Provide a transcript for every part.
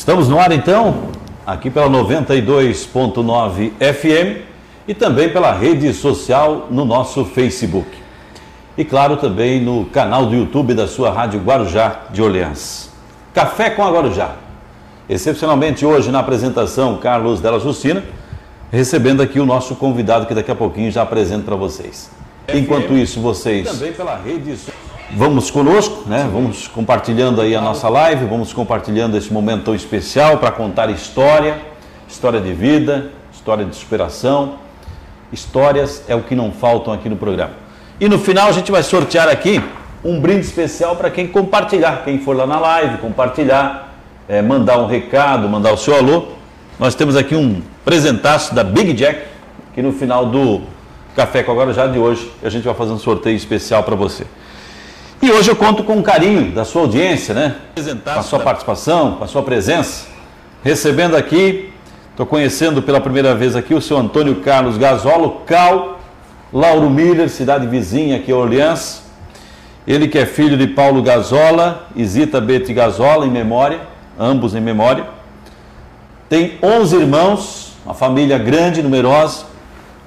Estamos no ar então, aqui pela 92.9 FM e também pela rede social no nosso Facebook. E claro, também no canal do YouTube da sua Rádio Guarujá de Orleans. Café com a Guarujá. Excepcionalmente hoje na apresentação, Carlos Della Justina, recebendo aqui o nosso convidado que daqui a pouquinho já apresento para vocês. Enquanto isso, vocês também pela rede Vamos conosco, né? Vamos compartilhando aí a nossa live, vamos compartilhando esse momento tão especial para contar história, história de vida, história de superação. Histórias é o que não faltam aqui no programa. E no final a gente vai sortear aqui um brinde especial para quem compartilhar, quem for lá na live, compartilhar, é, mandar um recado, mandar o seu alô. Nós temos aqui um presentaço da Big Jack, que no final do Café com Agora Já de hoje a gente vai fazer um sorteio especial para você. E hoje eu conto com o carinho da sua audiência, né? Com a sua participação, com a sua presença. Recebendo aqui, estou conhecendo pela primeira vez aqui o seu Antônio Carlos Gasolo, Cal, Lauro Miller, cidade vizinha aqui, Orleans. Ele que é filho de Paulo Gasola e Zita Bete Gasola, em memória, ambos em memória. Tem 11 irmãos, uma família grande, numerosa,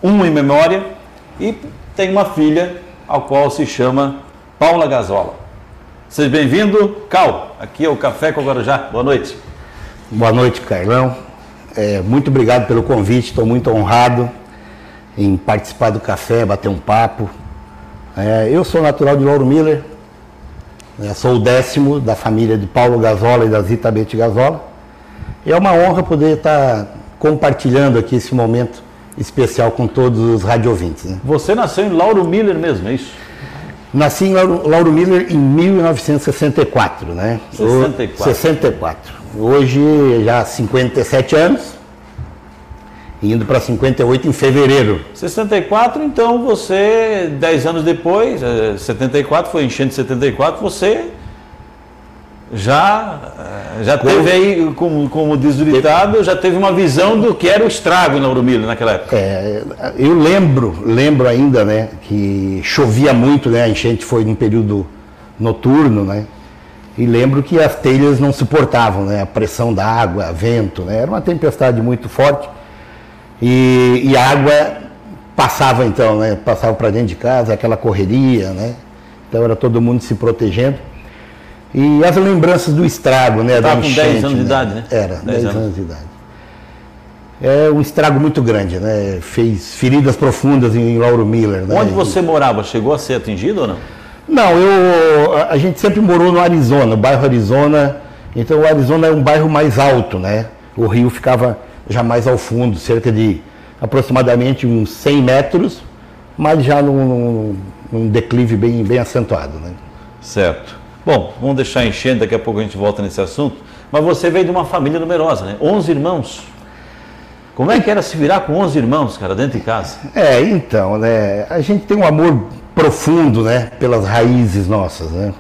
um em memória, e tem uma filha, ao qual se chama Paula Gasola. Seja bem-vindo, Cal. Aqui é o Café com o Guarujá. Boa noite. Boa noite, Carlão. É, muito obrigado pelo convite. Estou muito honrado em participar do café, bater um papo. É, eu sou natural de Lauro Miller. É, sou o décimo da família de Paulo Gasola e da Zita Bete Gasola. E é uma honra poder estar compartilhando aqui esse momento especial com todos os radiovintes. Né? Você nasceu em Lauro Miller mesmo, é isso? Nasci em Lauro, Lauro Miller em 1964, né? 64. 64. Hoje já 57 anos, indo para 58 em fevereiro. 64, então você, 10 anos depois, 74, foi enchente de 74, você já, eh, já teve aí, como, como diz o ditado, já teve uma visão do que era o estrago na Urumilho naquela época. É, eu lembro, lembro ainda, né, que chovia muito, né, a enchente foi num período noturno, né, e lembro que as telhas não suportavam, né, a pressão da água, vento, né, era uma tempestade muito forte e, e a água passava então, né, passava para dentro de casa, aquela correria, né, então era todo mundo se protegendo. E as lembranças do estrago, né? Estava com 10 anos né? de idade, né? Era, 10, anos. anos de idade. É um estrago muito grande, né? Fez feridas profundas em Lauro Miller. Né? Onde você morava? Chegou a ser atingido ou não? Não, eu, a gente sempre morou no Arizona, bairro Arizona. Então o Arizona é um bairro mais alto, né? O rio ficava já mais ao fundo, cerca de aproximadamente uns 100 metros, mas já num, num, num declive bem, bem acentuado, né? Certo. Bom, vamos deixar enchendo, daqui a pouco a gente volta nesse assunto. Mas você veio de uma família numerosa, né? 11 irmãos. Como é que era se virar com 11 irmãos, cara, dentro de casa? É, então, né? A gente tem um amor profundo, né? Pelas raízes nossas, né?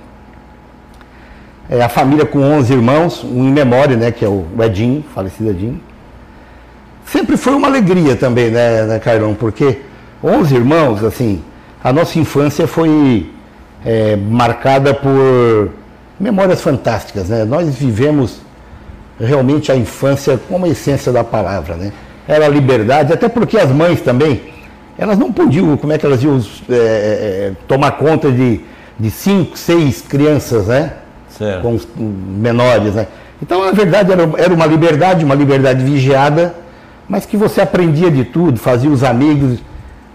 É a família com 11 irmãos, um em memória, né? Que é o Edinho, falecido Edinho. Sempre foi uma alegria também, né, né Carlão? Porque 11 irmãos, assim, a nossa infância foi é, marcada por memórias fantásticas. Né? Nós vivemos realmente a infância como a essência da palavra. Né? Era a liberdade, até porque as mães também, elas não podiam, como é que elas iam é, é, tomar conta de, de cinco, seis crianças, né? Certo. Com os menores, né? Então, na verdade, era, era uma liberdade, uma liberdade vigiada, mas que você aprendia de tudo, fazia os amigos,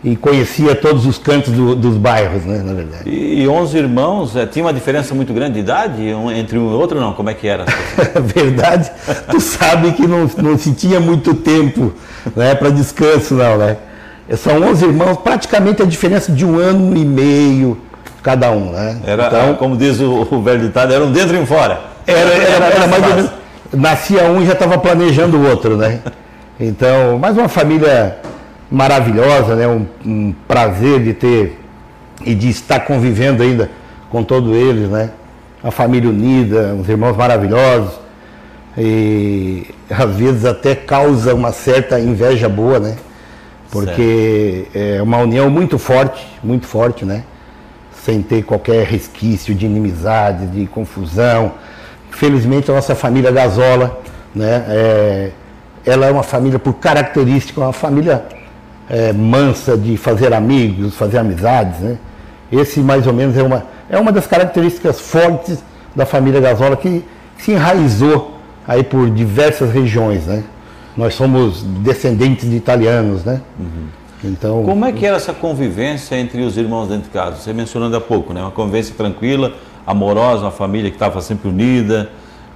e conhecia todos os cantos do, dos bairros, né, na verdade. E, e 11 irmãos, é, tinha uma diferença muito grande de idade um, entre um e outro, não? Como é que era? verdade, tu sabe que não, não se tinha muito tempo né, para descanso, não, né? São 11 irmãos, praticamente a diferença de um ano e meio cada um, né? Era, então, como diz o, o velho ditado, era um dentro e um fora. Era, era, era mais ou menos, nascia um e já estava planejando o outro, né? Então, mais uma família maravilhosa, né? Um, um, prazer de ter e de estar convivendo ainda com todos eles, né? Uma família unida, uns irmãos maravilhosos e às vezes até causa uma certa inveja boa, né? Porque certo. é uma união muito forte, muito forte, né? Sem ter qualquer resquício de inimizade, de confusão. Felizmente a nossa família Gasola né? É, ela é uma família, por característica, uma família é, mansa de fazer amigos, fazer amizades, né? Esse, mais ou menos, é uma, é uma das características fortes da família Gasola que se enraizou aí por diversas regiões, né? Nós somos descendentes de italianos, né? Uhum. Então, como é que era essa convivência entre os irmãos dentro de casa? Você mencionando há pouco, né? Uma convivência tranquila, amorosa, uma família que estava sempre unida,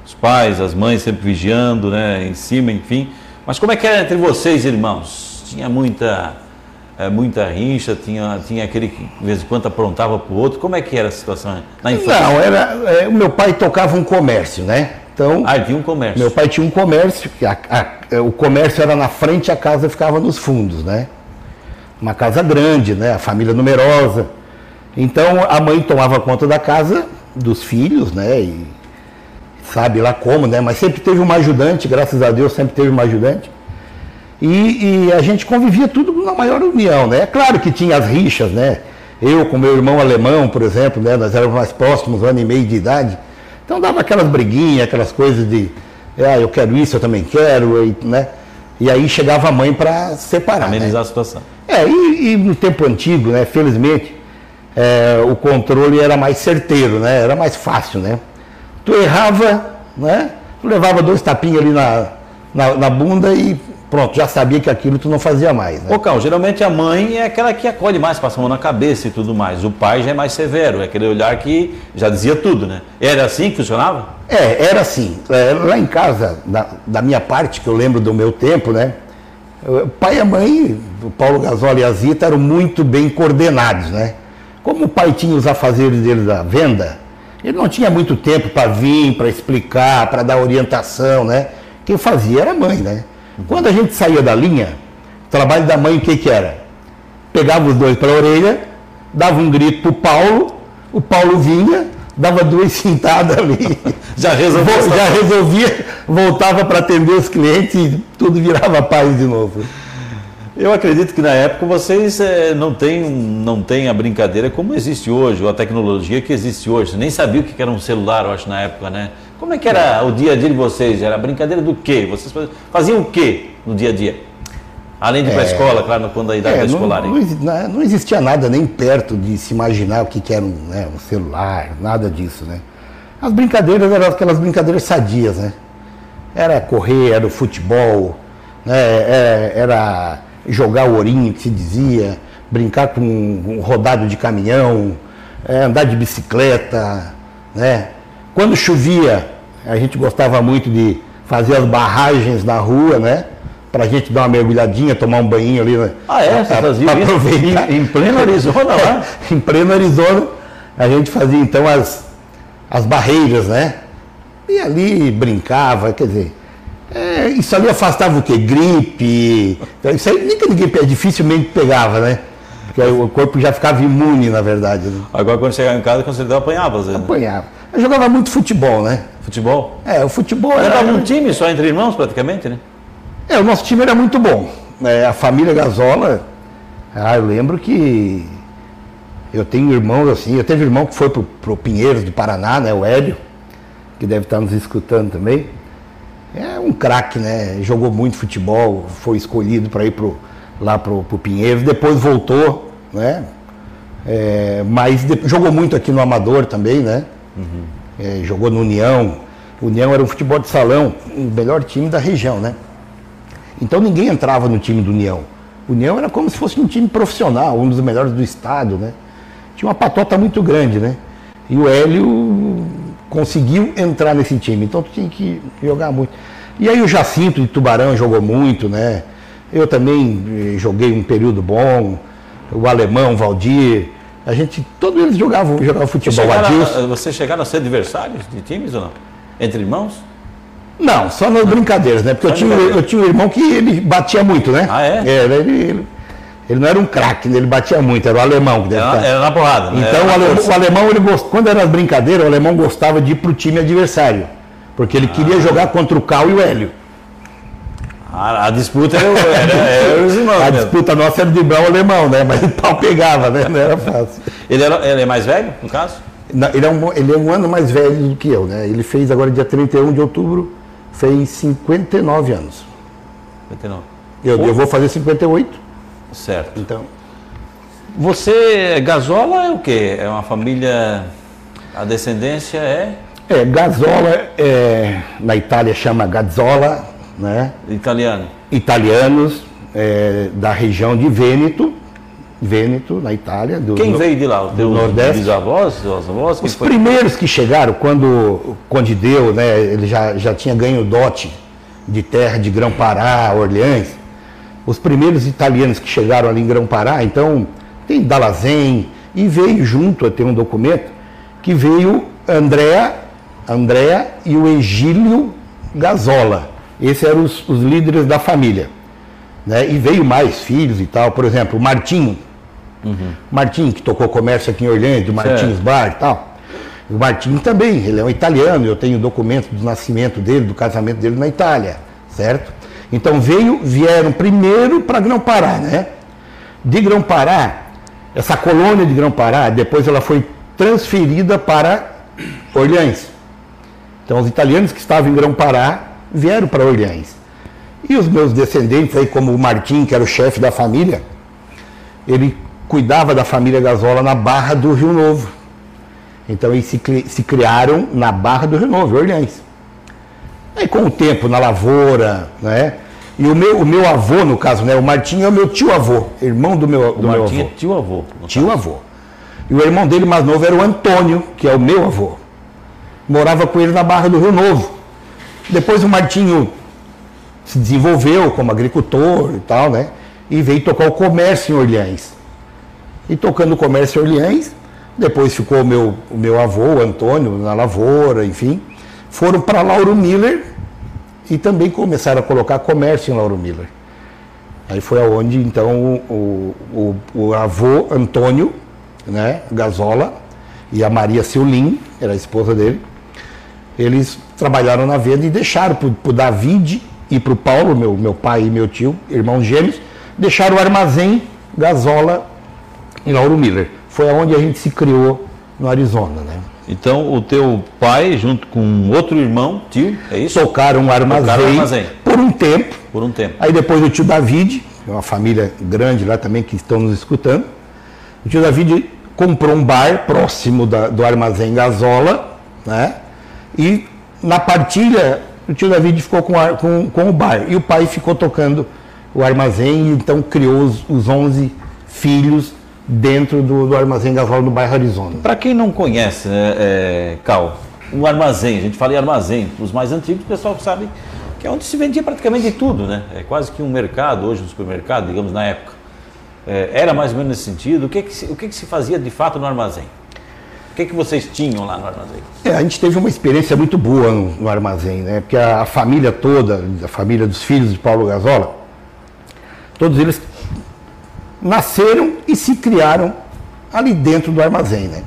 os pais, as mães sempre vigiando, né? Em cima, enfim. Mas como é que era entre vocês, irmãos? Tinha muita, é, muita rincha, tinha, tinha aquele que de vez em quando aprontava para o outro. Como é que era a situação na infância? Não, era, é, o meu pai tocava um comércio, né? Então, ah, tinha um comércio. Meu pai tinha um comércio, a, a, o comércio era na frente, a casa ficava nos fundos, né? Uma casa grande, né? A família numerosa. Então a mãe tomava conta da casa dos filhos, né? E sabe lá como, né? Mas sempre teve uma ajudante, graças a Deus sempre teve uma ajudante. E, e, a gente convivia tudo na maior união, né? É claro que tinha as rixas, né? Eu com meu irmão alemão, por exemplo, né? Nós éramos mais próximos, um ano e meio de idade. Então dava aquelas briguinhas, aquelas coisas de, ah, eu quero isso, eu também quero, né? E aí chegava a mãe para separar. Amenizar né? a situação. É, e, e, no tempo antigo, né? Felizmente, é, o controle era mais certeiro, né? Era mais fácil, né? Tu errava, né? Tu levava dois tapinhos ali na, na, na bunda e pronto, já sabia que aquilo tu não fazia mais. Né? Ô, Cal, geralmente a mãe é aquela que acolhe mais, passa a mão na cabeça e tudo mais. O pai já é mais severo, é aquele olhar que já dizia tudo, né? Era assim que funcionava? É, era assim. É, lá em casa, da, da minha parte, que eu lembro do meu tempo, né? O pai e a mãe, o Paulo Gasoli e a Zita, eram muito bem coordenados, né? Como o pai tinha os afazeres dele da venda, ele não tinha muito tempo para vir, para explicar, para dar orientação, né? Quem fazia era a mãe, né? Quando a gente saía da linha, o trabalho da mãe o que, que era? Pegava os dois para a orelha, dava um grito para o Paulo, o Paulo vinha, dava duas cintadas ali, já resolvia, já resolvia voltava para atender os clientes e tudo virava paz de novo. Eu acredito que na época vocês é, não têm não tem a brincadeira como existe hoje, ou a tecnologia que existe hoje. Você nem sabia o que era um celular, eu acho, na época, né? Como é que era o dia a dia de vocês? Era brincadeira do quê? Vocês faziam o quê no dia a dia? Além de ir para a é, escola, claro, quando a idade é, escolar. Não, não, não, existia nada nem perto de se imaginar o que, que era um, né, um celular, nada disso, né? As brincadeiras eram aquelas brincadeiras sadias, né? Era correr, era o futebol, né? era, era jogar o ourinho, que se dizia, brincar com um rodado de caminhão, é, andar de bicicleta, né? Quando chovia, a gente gostava muito de fazer as barragens na rua, né? Para a gente dar uma mergulhadinha, tomar um banho ali. Né? Ah, é? Pra, pra aproveitar. Em, em pleno Arizona lá? em pleno Arizona, a gente fazia então as, as barreiras, né? E ali brincava, quer dizer, é, isso ali afastava o quê? Gripe. Isso aí nunca ninguém dificilmente pegava, né? Porque o corpo já ficava imune, na verdade. Né? Agora quando chegava em casa, com certeza apanhava, Zé. Apanhava. Eu jogava muito futebol, né? Futebol? É, o futebol era. Era um time só entre irmãos, praticamente, né? É, o nosso time era muito bom. É, a família Gasola, ah, eu lembro que eu tenho irmãos assim, eu teve irmão que foi pro, pro Pinheiros do Paraná, né? O Hélio, que deve estar nos escutando também. É um craque, né? Jogou muito futebol, foi escolhido para ir pro, lá pro, pro Pinheiros, depois voltou, né? É, mas de, jogou muito aqui no Amador também, né? Uhum. É, jogou no União. O União era um futebol de salão, o melhor time da região, né? Então ninguém entrava no time do União. O União era como se fosse um time profissional, um dos melhores do estado, né? Tinha uma patota muito grande, né? E o Hélio conseguiu entrar nesse time, então tinha que jogar muito. E aí o Jacinto de Tubarão jogou muito, né? Eu também eh, joguei um período bom, o alemão, Valdir, a gente, todos eles jogavam, jogavam futebol. Chegaram, você chegaram a ser adversários de times ou não? Entre irmãos? Não, só nas brincadeiras, né? Porque eu tinha, eu tinha um irmão que ele batia muito, né? Ah, é? é ele, ele, ele não era um craque, ele batia muito, era o alemão. Que era, era na porrada. Né? Então o, alemão, o alemão, ele gost... quando era as brincadeiras, o alemão gostava de ir para o time adversário. Porque ele ah. queria jogar contra o Cal e o Hélio. A, a disputa era, era, era os irmãos. A mesmo. disputa nossa era de brão alemão, né? Mas o pau pegava, né? Não era fácil. Ele, era, ele é mais velho, no caso? Não, ele, é um, ele é um ano mais velho do que eu, né? Ele fez agora dia 31 de outubro, Fez 59 anos. 59. Eu, eu vou fazer 58. Certo. Então, Você, Gazola é o quê? É uma família, a descendência é é, Gazzola, é, na Itália chama Gazzola, né? italiana. Italianos é, da região de Vêneto, Vêneto, na Itália. Do, Quem veio de lá? Os teus Nordeste. bisavós, os avós? Os foi? primeiros que chegaram, quando Conde Deu, né, ele já, já tinha ganho dote de terra de Grão-Pará, Orleans, os primeiros italianos que chegaram ali em Grão-Pará, então tem Dalazen, e veio junto, tem um documento, que veio Andréa, Andréa e o Egílio Gazola. Esses eram os, os líderes da família. Né? E veio mais filhos e tal, por exemplo, o Martinho, Martim, que tocou comércio aqui em Orlando, do Martins. Bar e tal. O Martim também, ele é um italiano, eu tenho documento do nascimento dele, do casamento dele na Itália, certo? Então veio, vieram primeiro para Grão-Pará, né? De Grão-Pará, essa colônia de Grão-Pará, depois ela foi transferida para Orleans. Então os italianos que estavam em Grão-Pará vieram para Orleans. E os meus descendentes aí, como o Martim, que era o chefe da família, ele cuidava da família Gazola na Barra do Rio Novo. Então eles se, se criaram na Barra do Rio Novo, Orleans. Aí com o tempo, na lavoura, né? E o meu, o meu avô, no caso, né? O Martim é o meu tio-avô, irmão do meu, O do meu Martim avô. é tio-avô. Tio-avô. E o irmão dele mais novo era o Antônio, que é o meu avô. Morava com ele na Barra do Rio Novo. Depois o Martinho se desenvolveu como agricultor e tal, né? E veio tocar o comércio em Orleans. E tocando o comércio em Orleans, depois ficou meu, o meu avô, Antônio, na lavoura, enfim. Foram para Lauro Miller e também começaram a colocar comércio em Lauro Miller. Aí foi aonde então o, o, o avô Antônio, né, Gazola, e a Maria Silin, era a esposa dele, eles trabalharam na venda e deixaram para o David e para o Paulo, meu, meu pai e meu tio, irmãos gêmeos, deixaram o armazém Gazola em Lauro Miller. Foi aonde a gente se criou no Arizona, né? Então, o teu pai, junto com outro irmão, tio, é isso? Tocaram um armazém, Tocaram armazém. por um tempo, Por um tempo. Aí depois o tio David, é uma família grande lá também que estão nos escutando. O tio David comprou um bar próximo da- do armazém Gazola, né? E na partilha o tio David ficou com, a- com- com o bar e o pai ficou tocando o armazém e então criou os, os 11 filhos dentro do, do armazém Gazola no bairro Arizona. Para quem não conhece, né, é, Cal, o armazém, a gente fala em armazém, os mais antigos, o pessoal sabe que é onde se vendia praticamente tudo, né? É quase que um mercado, hoje um supermercado, digamos, na época. É, era mais ou menos nesse sentido. O que, que se, o que, que se fazia de fato no armazém? O que, que vocês tinham lá no armazém? É, a gente teve uma experiência muito boa no, no armazém, né? Porque a, a família toda, a família dos filhos de Paulo Gazola, todos eles nasceram e se criaram ali dentro do armazém, né?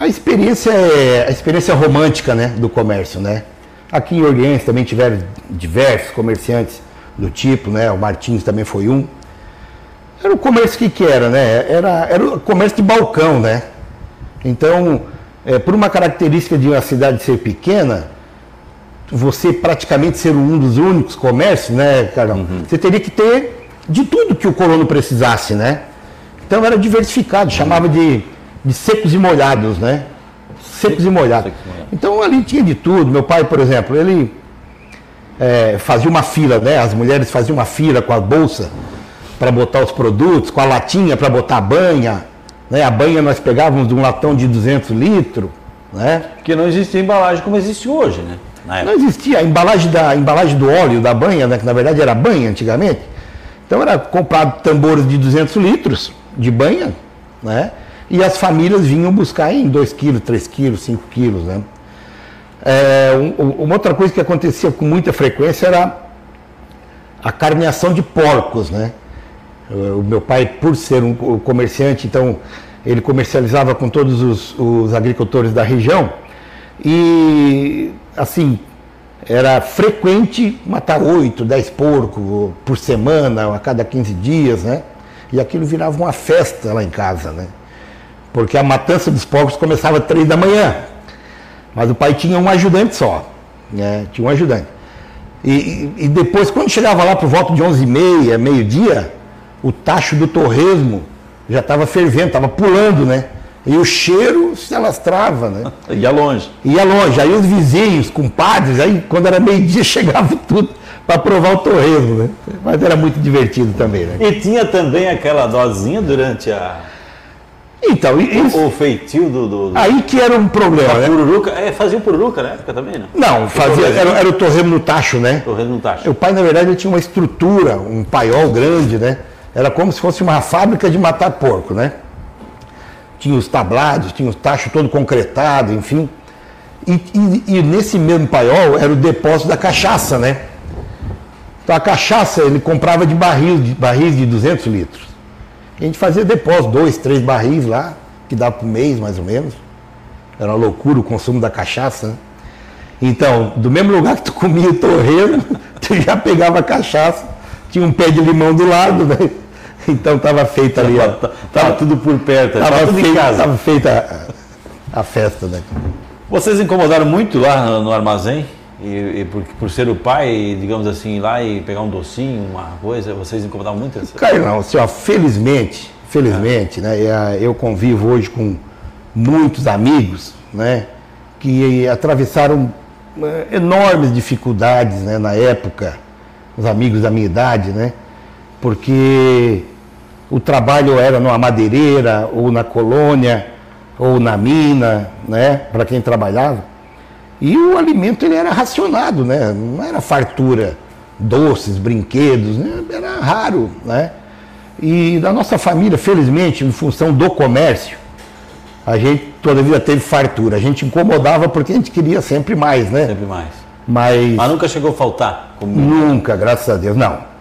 A experiência é a experiência romântica, né, do comércio, né? Aqui em Orleans também tiveram diversos comerciantes do tipo, né? O Martins também foi um. Era o comércio que, que era, né? Era, era o comércio de balcão, né? Então, é, por uma característica de uma cidade ser pequena, você praticamente ser um dos únicos comércios, né, Carlão? Você teria que ter de tudo que o colono precisasse, né? Então era diversificado, chamava de, de secos e molhados, né? Secos e molhados. secos e molhados. Então ali tinha de tudo. Meu pai, por exemplo, ele é, fazia uma fila, né? As mulheres faziam uma fila com a bolsa para botar os produtos, com a latinha para botar a banha. Né? A banha nós pegávamos de um latão de 200 litros, né? Porque não existia embalagem como existe hoje, né? Não existia a embalagem, da, a embalagem do óleo da banha, né? que na verdade era banha antigamente. Então era comprado tambores de 200 litros de banha, né? E as famílias vinham buscar em 2 quilos, 3 quilos, 5 quilos, né? É, um- um- uma outra coisa que acontecia com muita frequência era a carneação de porcos, né? O meu pai, por ser um co- comerciante, então ele comercializava com todos os, os agricultores da região e, assim, era frequente matar 8, 10 porcos por semana, a cada 15 dias, né? E aquilo virava uma festa lá em casa, né? Porque a matança dos porcos começava às 3 da manhã. Mas o pai tinha um ajudante só. né? tinha um ajudante. E, e, e depois, quando chegava lá por volta de 11h30, meio-dia, o tacho do torresmo já estava fervendo, estava pulando, né? E o cheiro se alastrava, né? Ia longe. Ia longe. Aí os vizinhos, compadres, aí quando era meio-dia chegava tudo para provar o torresmo, né? Mas era muito divertido também, né? E tinha também aquela dosinha durante a. Então, isso, O feitio do. do, do... aí que era um problema, né? pururuca. É, fazia o pururuca na época também, não? Não, fazia, era, era o torresmo no tacho, né? Torresmo no tacho. O pai, na verdade, tinha uma estrutura, um paiol grande, né? Era como se fosse uma fábrica de matar porco, né? Tinha os tablados, tinha o tacho todo concretado, enfim. E, e- e nesse mesmo paiol era o depósito da cachaça, né? Então a cachaça ele comprava de barril, de barris de 200 litros. A gente fazia depósito, dois, três barris lá, que dava por mês mais ou menos. Era uma loucura o consumo da cachaça, né? Então, do mesmo lugar que tu comia o torresmo, tu já pegava a cachaça, tinha um pé de limão do lado, né? Então estava feita ali, ó. Tava, tava tudo por perto, tava, Estava tudo em feita, casa. tava feita a, a festa, né? Vocês incomodaram muito lá no, armazém? E, e por, por ser o pai, digamos assim, ir lá e pegar um docinho, uma coisa, vocês incomodavam muito? Essa... Cara, não, assim, ó, felizmente, felizmente, né, e, ah, eu convivo hoje com muitos amigos, né, que atravessaram eh, enormes dificuldades, né, na época, os amigos da minha idade, né, porque o trabalho era numa madeireira, ou na colônia, ou na mina, né, para quem trabalhava. E o alimento ele era racionado, né? Não era fartura, doces, brinquedos, né? era raro, né? E da nossa família, felizmente, em função do comércio, a gente toda a vida teve fartura. A gente incomodava porque a gente queria sempre mais, né? Sempre mais. Mas Mas nunca chegou a faltar? Como... nunca, graças a Deus, não.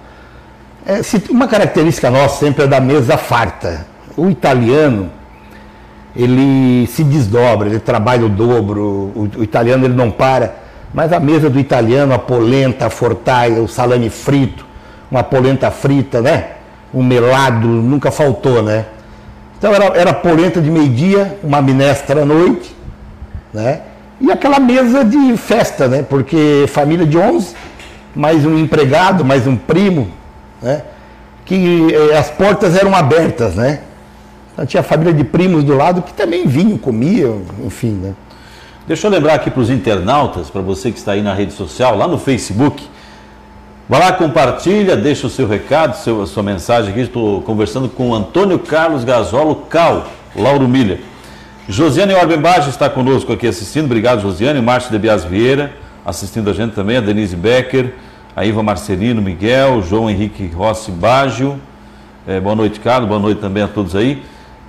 É, uma característica nossa sempre é da mesa farta. O italiano, ele se desdobra, ele trabalha o dobro, o, o italiano ele não para. Mas a mesa do italiano, a polenta, a fortaia, o salame frito, uma polenta frita, né? Um melado, nunca faltou, né? Então era, era polenta de meio-dia, uma minestra à noite, né? E aquela mesa de festa, né? Porque família de 11, mais um empregado, mais um primo, né? Que eh, as portas eram abertas, né? Então tinha família de primos do lado que também vinham, comiam, enfim, né? Deixa eu lembrar aqui para os internautas, para você que está aí na rede social, lá no Facebook. Vai lá, compartilha, deixa o seu recado, seu, a sua mensagem aqui. Estou conversando com o Antônio Carlos Gasolo Cal, Lauro Miller. Josiane Orbenbach está conosco aqui assistindo. Obrigado, Josiane. Márcio de Bias Vieira assistindo a gente também. A Denise Becker, a Iva Marcelino, Miguel, João Henrique Rossi Baggio. Eh, boa noite, Carlos. Boa noite também a todos aí.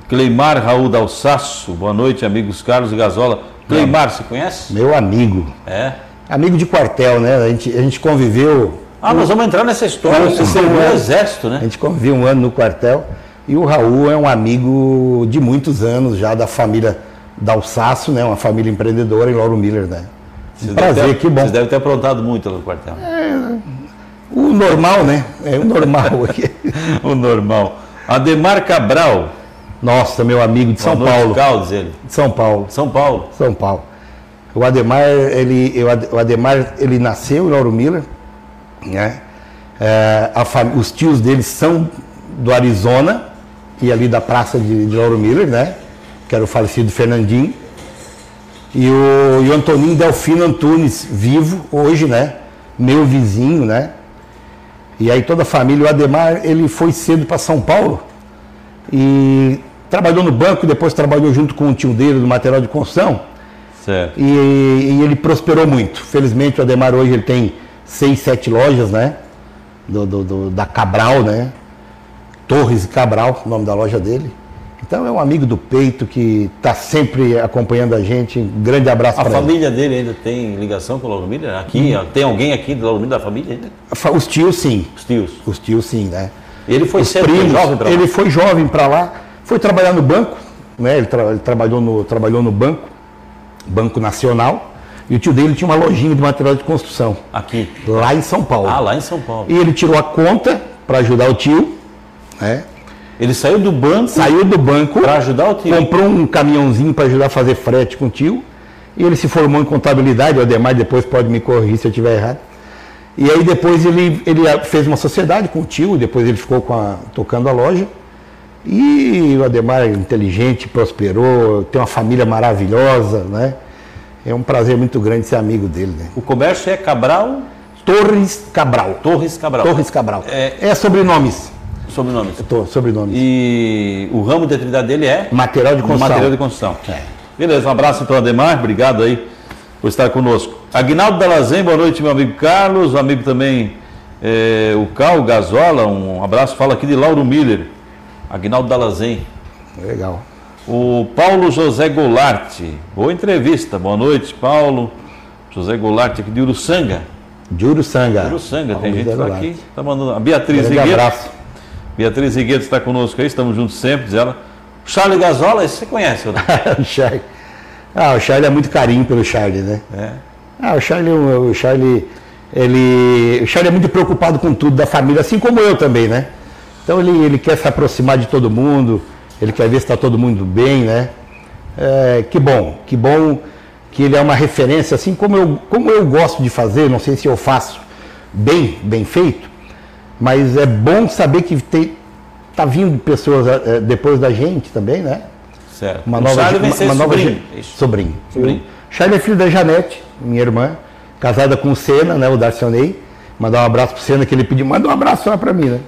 Cleimar Raul Dalsaço. Boa noite, amigos Carlos e Gasola. Cleimar, você conhece? Meu amigo, É. amigo de quartel, né? A gente, a gente conviveu Ah, nós vamos entrar nessa história. Você serve no exército, A né? gente conviveu um ano no quartel e o Raul é um amigo de muitos anos já da família Dalsaço, né? Uma família empreendedora em Lauro Miller, né? Vocês prazer, ter- que bom. Vocês devem ter aprontado muito no quartel. O normal, né? É o normal aqui. o normal. Ademar Cabral. Nossa, meu amigo de São Boa noite, Paulo. Caldas, ele. De São Paulo. São Paulo. São Paulo. O Ademar, ele, o Ade- o Ademar, ele nasceu em Lauro Miller, né? É, fam- os tios dele são do Arizona e ali da praça de, de Lauro Miller, né? Que era o falecido Fernandinho. E o, e o Antoninho Delfino Antunes, vivo hoje, né? Meu vizinho, né? E aí toda a família, o Ademar, ele foi cedo para São Paulo e trabalhou no banco, depois trabalhou junto com o tio dele no material de construção. Certo. E, e ele prosperou muito. Felizmente o Ademar hoje ele tem seis, sete lojas, né? Do, do- do- da Cabral, né? Torres e Cabral, o nome da loja dele. Então é um amigo do peito que está sempre acompanhando a gente. Um grande abraço A para ele. família dele ainda tem ligação com o Lauro Miller? Aqui, ó, tem alguém aqui do Lauro Miller da família ainda? Os tios sim. Os tios. Os tios sim, né? Ele foi Os cedo, foi primos, jovem pra lá. ele foi jovem para lá, foi trabalhar no banco, né? Ele, tra- ele trabalhou, no, trabalhou no banco, Banco Nacional, e o tio dele tinha uma lojinha de material de construção, Aqui. lá em São Paulo. Ah, lá em São Paulo. E ele tirou a conta para ajudar o tio, né? Ele saiu do banco Saiu do banco, para ajudar o tio. comprou um caminhãozinho para ajudar a fazer frete com o tio E ele se formou em contabilidade, o Ademar depois pode me corrigir se eu estiver errado. E aí depois ele, ele fez uma sociedade com o tio, depois ele ficou a, tocando a loja. E o Ademar é inteligente, prosperou, tem uma família maravilhosa, né? É um prazer muito grande ser amigo dele. Né? O comércio é Cabral? Torres Cabral. Torres Cabral. Torres Cabral. É, é sobrenomes. Sobrenomes. Tô, sobrenomes. E o ramo de atividade dele é? Material de construção. Material de construção. É. Beleza, um abraço então, Ademar. Obrigado aí por estar conosco. Aguinaldo Dalazen, boa noite, meu amigo Carlos. Amigo também, é, o Cal Gazola, um abraço. Fala aqui de Lauro Miller. Aguinaldo Dalazen. Legal. O Paulo José Goulart. Boa entrevista. Boa noite, Paulo. José Goulart aqui de Uruçanga. De Uruçanga. Uruçanga, tem gente aqui. Tá mandando. A Beatriz Grande abraço. Beatriz Higueto está conosco aí, estamos juntos sempre, diz ela. Charlie Gazola, esse você conhece, né? o Charlie. Ah, o Charlie é muito carinho pelo Charlie, né? É. Ah, o Charlie, o Charlie, ele, o Charlie é muito preocupado com tudo da família, assim como eu também, né? Então ele, ele quer se aproximar de todo mundo, ele quer ver se está todo mundo bem, né? É, que bom, que bom que ele é uma referência, assim como eu, como eu gosto de fazer, não sei se eu faço bem, bem feito, mas é bom saber que tem, tá vindo pessoas é, depois da gente também, né? Certo. Uma nova, Charlie uma, uma nova sobrinho. sobrinho. sobrinho. Charlie é filho da Janete, minha irmã, casada com o Senna, né, o Darcionei. Mandar um abraço pro Senna que ele pediu, manda um abraço só para mim, né?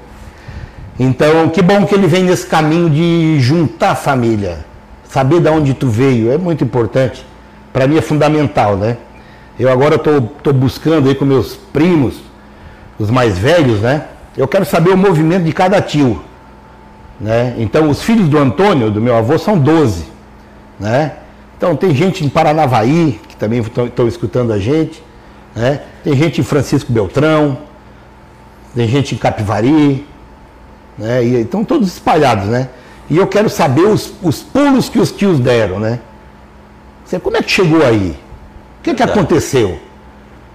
Então, que bom que ele vem nesse caminho de juntar a família. Saber de onde tu veio é muito importante. Para mim é fundamental, né? Eu agora estou buscando aí com meus primos, os mais velhos, né? Eu quero saber o movimento de cada tio. Né? Então, os filhos do Antônio, do meu avô, são 12. Né? Então, tem gente em Paranavaí, que também estão escutando a gente. Né? Tem gente em Francisco Beltrão, tem gente em Capivari. Né? E estão todos espalhados. Né? E eu quero saber os, os pulos que os tios deram. Né? Você, como é que chegou aí? O que, que aconteceu?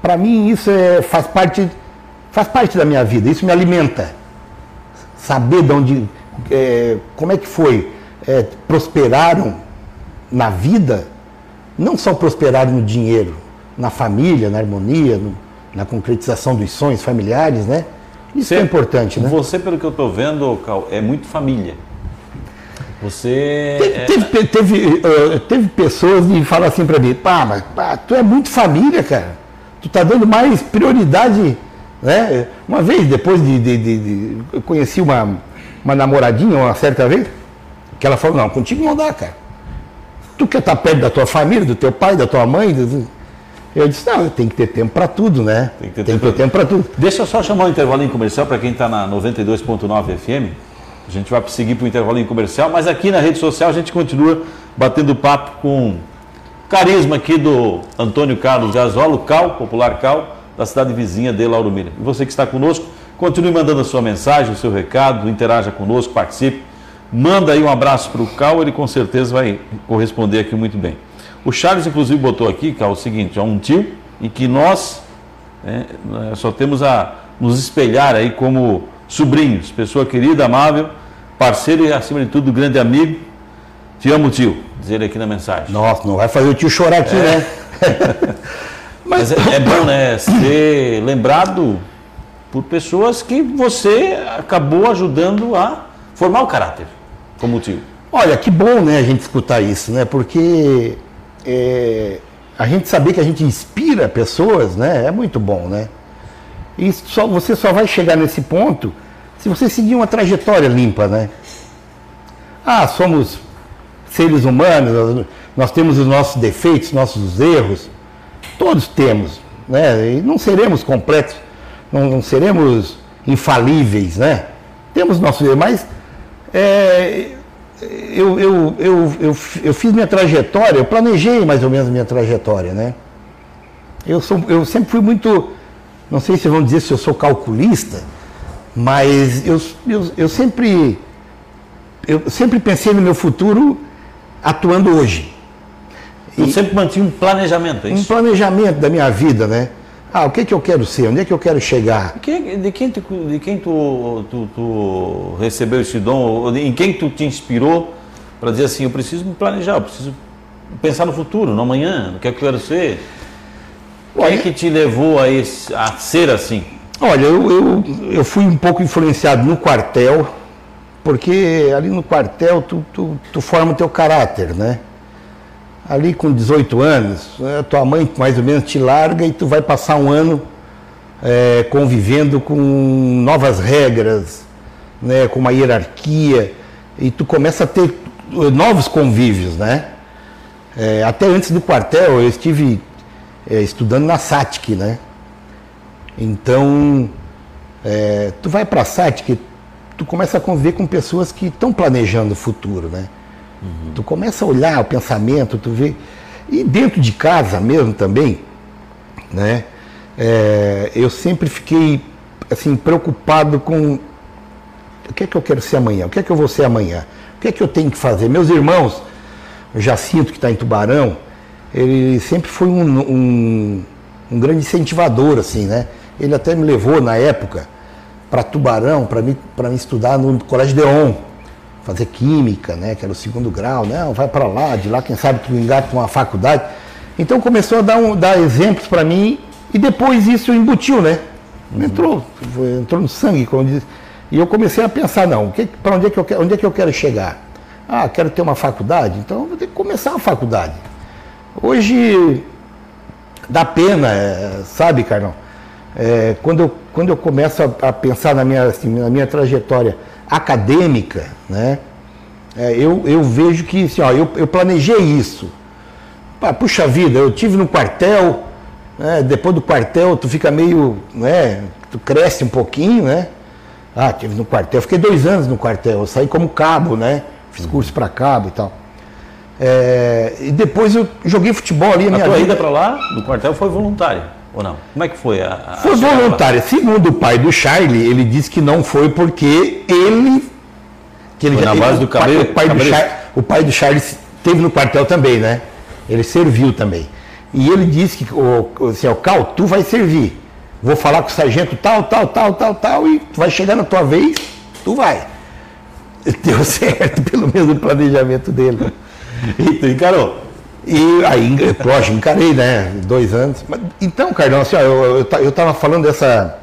Para mim, isso é, faz parte faz parte da minha vida, isso me alimenta. Saber de onde, é, como é que foi, é, prosperaram na vida, não só prosperaram no dinheiro, na família, na harmonia, no, na concretização dos sonhos familiares, né? Isso você, é importante, né? Você, pelo que eu estou vendo, Cal, é muito família. Você. Teve, teve, teve, uh, teve pessoas que falam assim para mim, pá, mas pá, tu é muito família, cara. Tu tá dando mais prioridade né? Uma vez, depois de, de, de, de, Eu conheci uma, uma namoradinha uma certa vez, que ela falou, não, contigo não dá, cara. Tu quer estar perto da tua família, do teu pai, da tua mãe. Do... Eu disse, não, tem que ter tempo para tudo, né? Tem que ter, tem tempo, tempo para tudo. Deixa eu só chamar um intervalinho comercial para quem está na 92.9 FM. A gente vai seguir para o intervalinho comercial, mas aqui na rede social a gente continua batendo papo com carisma aqui do Antônio Carlos Gasolo, Cal, popular Cal da cidade vizinha de Lauro Miller. E você que está conosco, continue mandando a sua mensagem, o seu recado, interaja conosco, participe. Manda aí um abraço para o Cal, ele com certeza vai corresponder aqui muito bem. O Charles, inclusive, botou aqui, Cal, o seguinte: é um tio e que nós é, só temos a nos espelhar aí como sobrinhos, pessoa querida, amável, parceiro e, acima de tudo, grande amigo. Te amo, tio, dizer aqui na mensagem. Nossa, não vai fazer o tio chorar aqui, é. né? Mas, Mas é, é, bom, né? Ser lembrado por pessoas que você acabou ajudando a formar o caráter, como tio. Olha, que bom, né, a gente escutar isso, né? Porque é, a gente saber que a gente inspira pessoas, né? É muito bom, né? E só, você só vai chegar nesse ponto se você seguir uma trajetória limpa, né? Ah, somos seres humanos, nós temos os nossos defeitos, nossos erros, Todos temos, né? E não seremos completos, não, não seremos infalíveis, né? Temos nossos erros, mas é, eu, eu, eu, eu, eu fiz minha trajetória, eu planejei mais ou menos minha trajetória, né? Eu, sou, eu sempre fui muito, não sei se vão dizer se eu sou calculista, mas eu, eu, eu sempre eu sempre pensei no meu futuro atuando hoje. Eu e sempre mantinha um planejamento, é? Um planejamento da minha vida, né? Ah, o que, que eu quero ser? Onde é que eu quero chegar? de quem, tu, de quem tu, tu, tu, recebeu esse dom? Em quem tu te inspirou para dizer assim, eu preciso me planejar, eu preciso pensar no futuro, no amanhã, no que é eu quero ser. O Olha- que é que te levou a, esse- a ser assim? Olha, eu, eu, eu fui um pouco influenciado no quartel, porque ali no quartel tu, tu, tu forma o teu caráter, né? Ali com 18 anos, né, tua mãe mais ou menos te larga e tu vai passar um ano eh, convivendo com novas regras, né, com uma hierarquia, e tu começa a ter eh, novos convívios, né? Eh, até antes do quartel eu estive eh, estudando na SATIC, né? Então, é, tu vai para a que tu começa a conviver com pessoas que estão planejando o futuro, né? Tu começa a olhar o pensamento, tu vê. E dentro de casa mesmo também, né? é, eu sempre fiquei assim preocupado com o que é que eu quero ser amanhã, o que é que eu vou ser amanhã, o que é que eu tenho que fazer. Meus irmãos, Jacinto que está em Tubarão, ele sempre foi um, um, um grande incentivador, assim, né? Ele até me levou na época para Tubarão, para mim, para me estudar no Colégio Deon, fazer química, né? Que era o segundo grau, não, vai para lá, de lá quem sabe tu engata uma faculdade. Então começou a dar, um, dar exemplos para mim e depois isso embutiu, né? Entrou, foi- entrou no sangue, como diz. E eu comecei a pensar, não, para onde, é que eu quero- onde é que eu quero chegar? Ah, quero ter uma faculdade, então eu vou ter que começar uma faculdade. Hoje dá pena, é, sabe, Carlão? É, quando, eu, quando eu começo a, a pensar na minha, assim, na minha trajetória acadêmica, né? é, eu, eu vejo que assim, ó, eu, eu planejei isso. Puxa vida, eu tive no quartel, né, depois do quartel tu fica meio, né, tu cresce um pouquinho, né? Ah, tive no quartel, fiquei dois anos no quartel, eu saí como cabo, né? Fiz curso para cabo e tal. É, e depois eu joguei futebol ali, a A minha tua vida ida para lá, no quartel, foi voluntária, ou não? Como é que foi a, a foi voluntária. Segundo o pai do Charlie, ele disse que não foi porque ele. Que ele Foi na ele- base do o pai- cabelo- o pai, do cabelo- Char- o pai do Charlie esteve no quartel também, né? Ele serviu também. E ele disse que, o, o- assim, ó, Cal, tu vai servir. Vou falar com o sargento tal, tal, tal, tal, tal, e tu vai chegar na tua vez, tu vai. Deu certo, pelo menos o planejamento dele. E tu encarou. E aí, lógico, encarei, né? Dois anos. Mas, então, Carlão, assim, ó, eu, eu, ta- eu tava falando dessa,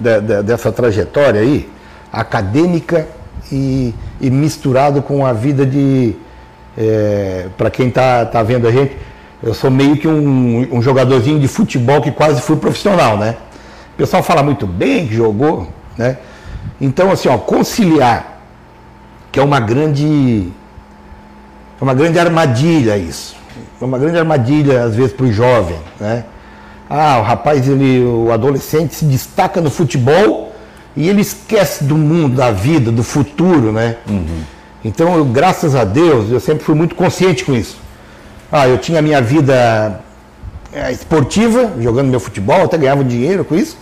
da- da- dessa trajetória aí, acadêmica e, e misturado com a vida de. para quem tá, tá vendo a gente, eu sou meio que um, um jogadorzinho de futebol que quase fui profissional, né? O pessoal fala muito bem que jogou, né? Então, assim, ó, conciliar, que é uma grande é uma grande armadilha isso. É uma grande armadilha, às vezes, para o jovem. Né? Ah, o rapaz, ele, o adolescente se destaca no futebol e ele esquece do mundo, da vida, do futuro. Né? Então, eu, graças a Deus, eu sempre fui muito consciente com isso. Ah, eu tinha a minha vida eh, esportiva, jogando meu futebol, até ganhava dinheiro com isso,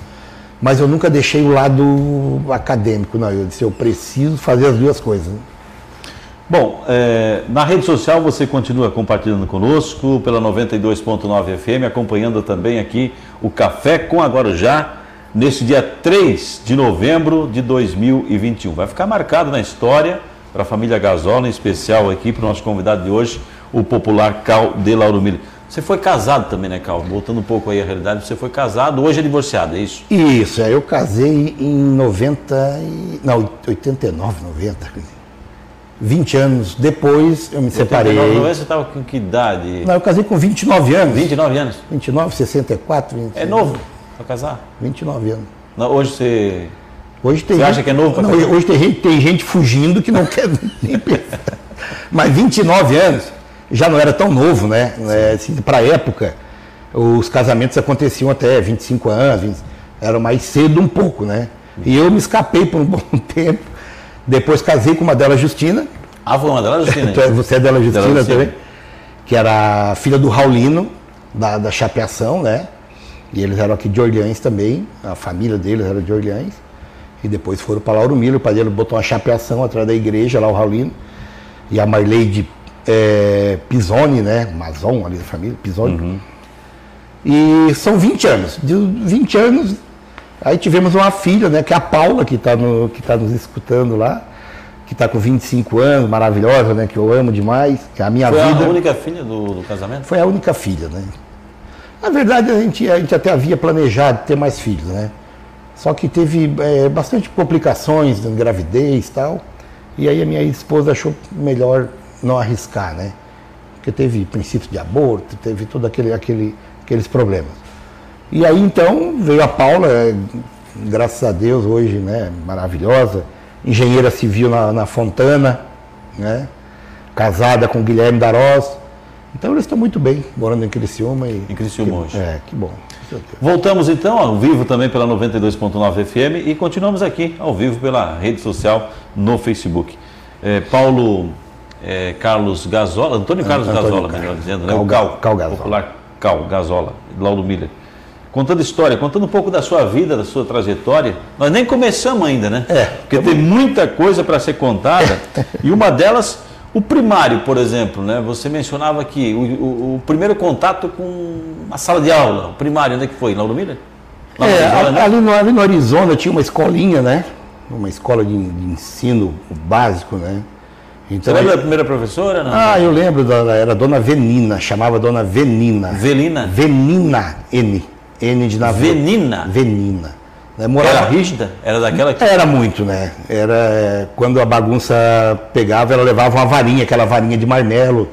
mas eu nunca deixei o lado acadêmico. Não, eu disse, eu preciso fazer as duas coisas. Bom, é, na rede social você continua compartilhando conosco pela 92.9 FM, acompanhando também aqui o Café com Agora Já, nesse dia 3 de novembro de 2021. Vai ficar marcado na história para a família Gasola, em especial aqui para o nosso convidado de hoje, o popular Cal de Lauro Miller. Você foi casado também, né, Cal? Voltando um pouco aí à realidade, você foi casado, hoje é divorciado, é isso? Isso, é, eu casei em 90, e, não, 89, 90. 20 anos depois eu me separei. 89, Você estava com que idade? Não, eu casei com 29 anos. 29 anos. 29, 64, 20, É novo para casar? 29 anos. Não, hoje você. Hoje tem Você gente- acha que é novo Não, casar? hoje tem gente, tem gente fugindo que não quer nem pensar. Mas 29 anos já não era tão novo, né? É, assim, Para a época, os casamentos aconteciam até 25 anos, 20, era mais cedo um pouco, né? E eu me escapei por um bom tempo. Depois casei com uma dela, Justina. Ah, foi uma delas, Justina? É- Você é dela, Justina, Dela Justina. também? Que era filha do Raulino, da, da Chapeação, né? E eles eram aqui de Orleans também, a família deles era de Orleans. E depois foram para Lauro Miller, o pai dele botou uma chapeação atrás da igreja, lá o Raulino. E a Marleide é, Pisoni, né? Mazon ali da família, Pisoni. E são 20 anos. De 20 anos, aí tivemos uma filha, né? Que é a Paula, que está que tá nos escutando lá. que está com 25 anos, maravilhosa, né? Que eu amo demais, que é a minha Foi vida. a única filha do, do casamento? Foi a única filha, né? Na verdade, a gente, a gente até havia planejado ter mais filhos, né? Só que teve é, bastante complicações gravidez e tal. E aí a minha esposa achou melhor não arriscar, né? Porque teve princípios de aborto, teve todos aquele, aquele, aqueles problemas. E aí então veio a Paula, é, graças a Deus, hoje, né? Maravilhosa, engenheira civil na, na Fontana, né? Casada com Guilherme Darós. Então eles estão muito bem, morando em Criciúma. E, Em Criciúma que- hoje. É, que bom. Voltamos então ao vivo também pela 92.9 FM e continuamos aqui ao vivo pela rede social no Facebook. É, Paulo é, Carlos Gazola, Antônio Carlos Antônio Gazola, Car- melhor dizendo, né? Cal o Cal, Cal Gazola. popular Cal Gazola, Laudo Miller. Contando história, contando um pouco da sua vida, da sua trajetória. Nós nem começamos ainda, né? É. Porque tem muita coisa para ser contada e uma delas, o primário, por exemplo, né? Você mencionava aqui o, o- o primeiro contato com a sala de aula, o primário, onde é que foi? Lauro Miller? Lá É, Arizona, né? ali, no, ali no Arizona tinha uma escolinha, né? Uma escola de, de ensino básico, né? Você Então, lembra da primeira professora? Não? ah, eu lembro, da, era Dona Venina, chamava Dona Venina. Velina? Venina, N. N de navio. Venina? Venina. Né? Era Morava, rígida? Era daquela que. Era muito, né? Era quando a bagunça pegava, ela levava uma varinha, aquela varinha de marmelo,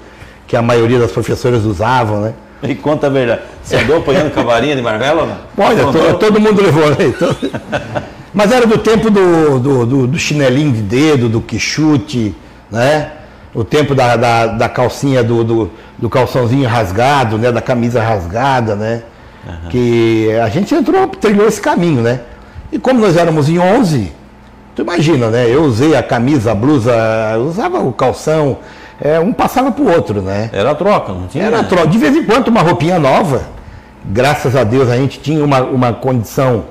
que a maioria das professoras usavam, né? E conta a verdade. Você andou apanhando com a varinha de marmelo? Olha, to- todo mundo levou, né? Todo- Mas era do tempo do, do, do- do chinelinho de dedo, do quichute, né? O tempo da, da, da calcinha, do, do, do calçãozinho rasgado, né? Da camisa rasgada, né? Que a gente entrou, trilhou esse caminho, né? E como nós éramos em 11, tu imagina, né? Eu usei a camisa, a blusa, usava o calção, é, um passava pro outro, né? Era troca, não tinha? Era troca. De vez em quando uma roupinha nova. Graças a Deus a gente tinha uma, uma condição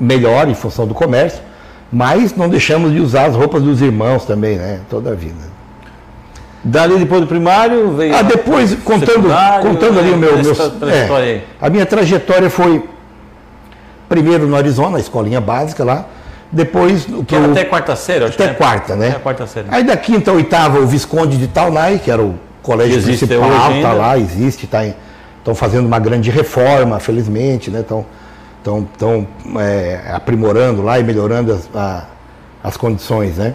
melhor em função do comércio, mas não deixamos de usar as roupas dos irmãos também, né? Toda a vida. Dali depois do primário veio. Ah, depois, contando, contando ali o meu. meu aí. a minha trajetória foi primeiro no Arizona, a escolinha básica lá, depois Que era até quarta série, acho até que né? quarta, né? Até quarta série. Aí da quinta a oitava, o Visconde de Taunay, que era o colégio Existe principal, tá ainda. lá, existe, tá estão fazendo uma grande reforma, felizmente, né? Estão tão, tão, é, aprimorando lá e melhorando as, a- as condições, né?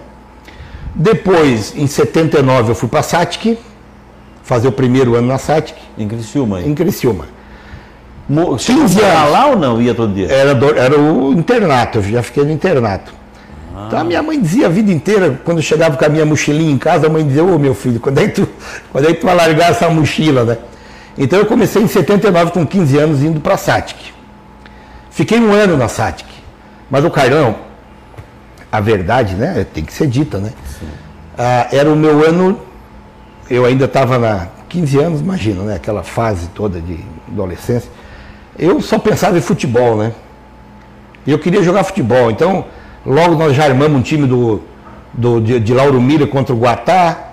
Depois, em 79, eu fui para a SATIC, fazer o primeiro ano na SATIC, Em Criciúma aí. em Criciúma. Mo- 15 Chegou a morar anos. lá ou não? Ia todo dia? Era, do- era o internato, eu já fiquei no internato. Então a minha mãe dizia a vida inteira, quando eu chegava com a minha mochilinha em casa, a mãe dizia, ô meu filho, quando é que tu, quando é que tu vai largar essa mochila, né? Então eu comecei em 79, com 15 anos, indo para a SATIC. Fiquei um ano na SATIC. Mas o Carlão, a verdade, né? Tem que ser dita, né? Ah, era o meu ano, eu ainda estava na 15 anos, imagina, né? Aquela fase toda de adolescência. Eu só pensava em futebol, né? E eu queria jogar futebol. Então, logo nós já armamos um time do, do, de, de Lauro Miller contra o Guatá,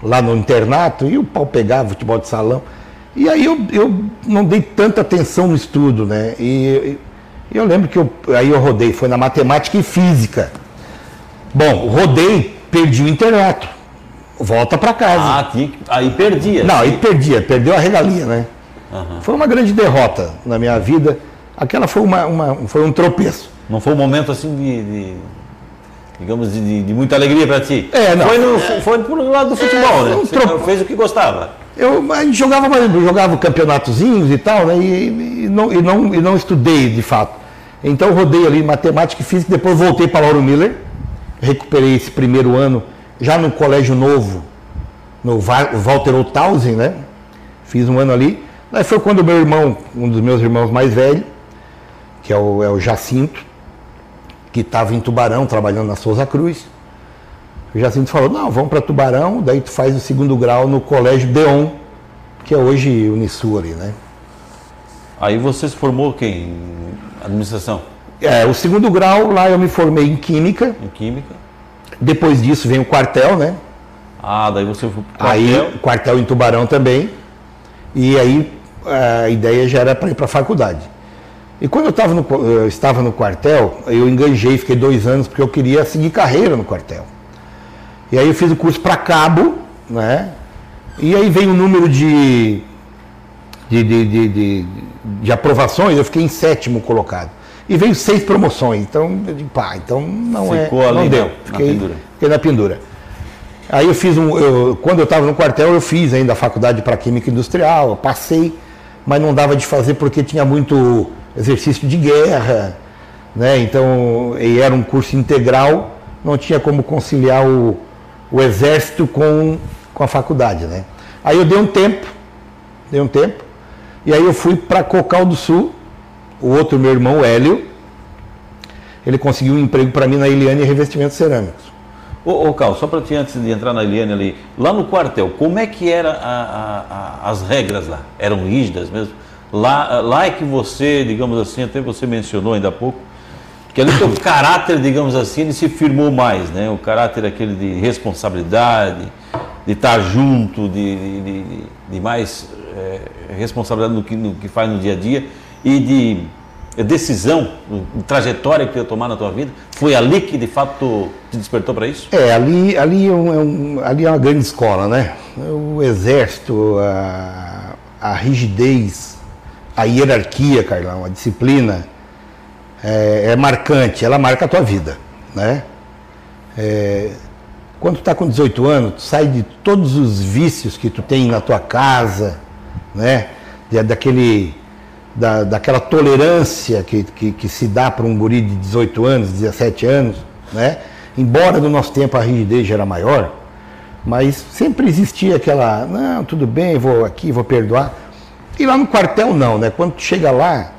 lá no internato, e o pau pegava futebol de salão. E aí eu, eu não dei tanta atenção no estudo, né? E, e eu lembro que eu, aí eu rodei, foi na matemática e física. Bom, rodei, perdi o internato. Volta para casa. Ah, que- aí perdia. Não, aí perdia, perdeu a regalia, né? Foi uma grande derrota na minha vida. Aquela foi, uma, uma- foi um tropeço. Não foi um momento assim de. de- digamos, de, de- muita alegria para ti. É, não. Foi, no, foi pro lado do futebol, né? um Você fez o que gostava. Eu a gente jogava, jogava campeonatozinhos e tal, né? E, e não, e, não, e não estudei de fato. Então rodei ali matemática e física, depois voltei para Lauro Miller, recuperei esse primeiro ano já no colégio novo, no Walter Othausen, né? Fiz um ano ali. Aí foi quando o meu irmão, um dos meus irmãos mais velhos, que é o, é o Jacinto, que estava em Tubarão, trabalhando na Souza Cruz. O Jacinto falou, não, vamos para Tubarão, daí tu faz o segundo grau no Colégio Deon, que é hoje Unisul ali, né? Aí você se formou quem? Em Administração, É, o segundo grau lá eu me formei em Química, em Química. Depois disso vem o quartel, né? Ah, daí você foi pro Aí, quartel. quartel em Tubarão também. E aí a ideia já era para ir para a faculdade. E quando eu, no, eu estava no quartel, eu enganjei, fiquei dois anos, porque eu queria seguir carreira no quartel. E aí eu fiz o curso para cabo, né? E aí veio o número de, de, de, de, de, de aprovações, eu fiquei em sétimo colocado. E veio seis promoções, então, eu digo, pá, então não Ficou é. não deu. na- na Fiquei, pendura. fiquei na pendura. Aí eu fiz um. eu- quando eu estava no quartel, eu fiz ainda a faculdade para Química Industrial, passei, mas não dava de fazer porque tinha muito exercício de guerra, né? Então, e era um curso integral, não tinha como conciliar o, o exército com, com a faculdade, né? Aí eu dei um tempo, dei um tempo, e aí eu fui para Cocal do Sul, o outro meu irmão, Hélio, ele conseguiu um emprego para mim na Eliane Revestimentos Cerâmicos. Ô, ô Carl, só para ti antes de entrar na Eliane ali, lá no quartel, como é que era a- a- a- as regras lá? Eram rígidas mesmo? Lá, lá é que você, digamos assim, até você mencionou ainda há pouco, que ali o teu caráter, digamos assim, ele se firmou mais, né? O caráter aquele de responsabilidade, de estar junto, de, de- de- mais eh, responsabilidade no que, no que faz no dia a dia e de decisão, de trajetória que tu ia tomar na tua vida. Foi ali que de fato te despertou para isso? É, ali, ali, é é um- ali é uma grande escola, né? O exército, a, a rigidez, a hierarquia, Carlão, a disciplina é, é marcante, ela marca a tua vida, né? É, quando tu está com 18 anos, tu sai de todos os vícios que tu tem na tua casa, né? Daquele, da, daquela tolerância que, que, que se dá para um guri de 18 anos, 17 anos, né? Embora no nosso tempo a rigidez já era maior, mas sempre existia aquela, não, tudo bem, vou aqui, vou perdoar. E lá no quartel não, né? Quando chega lá,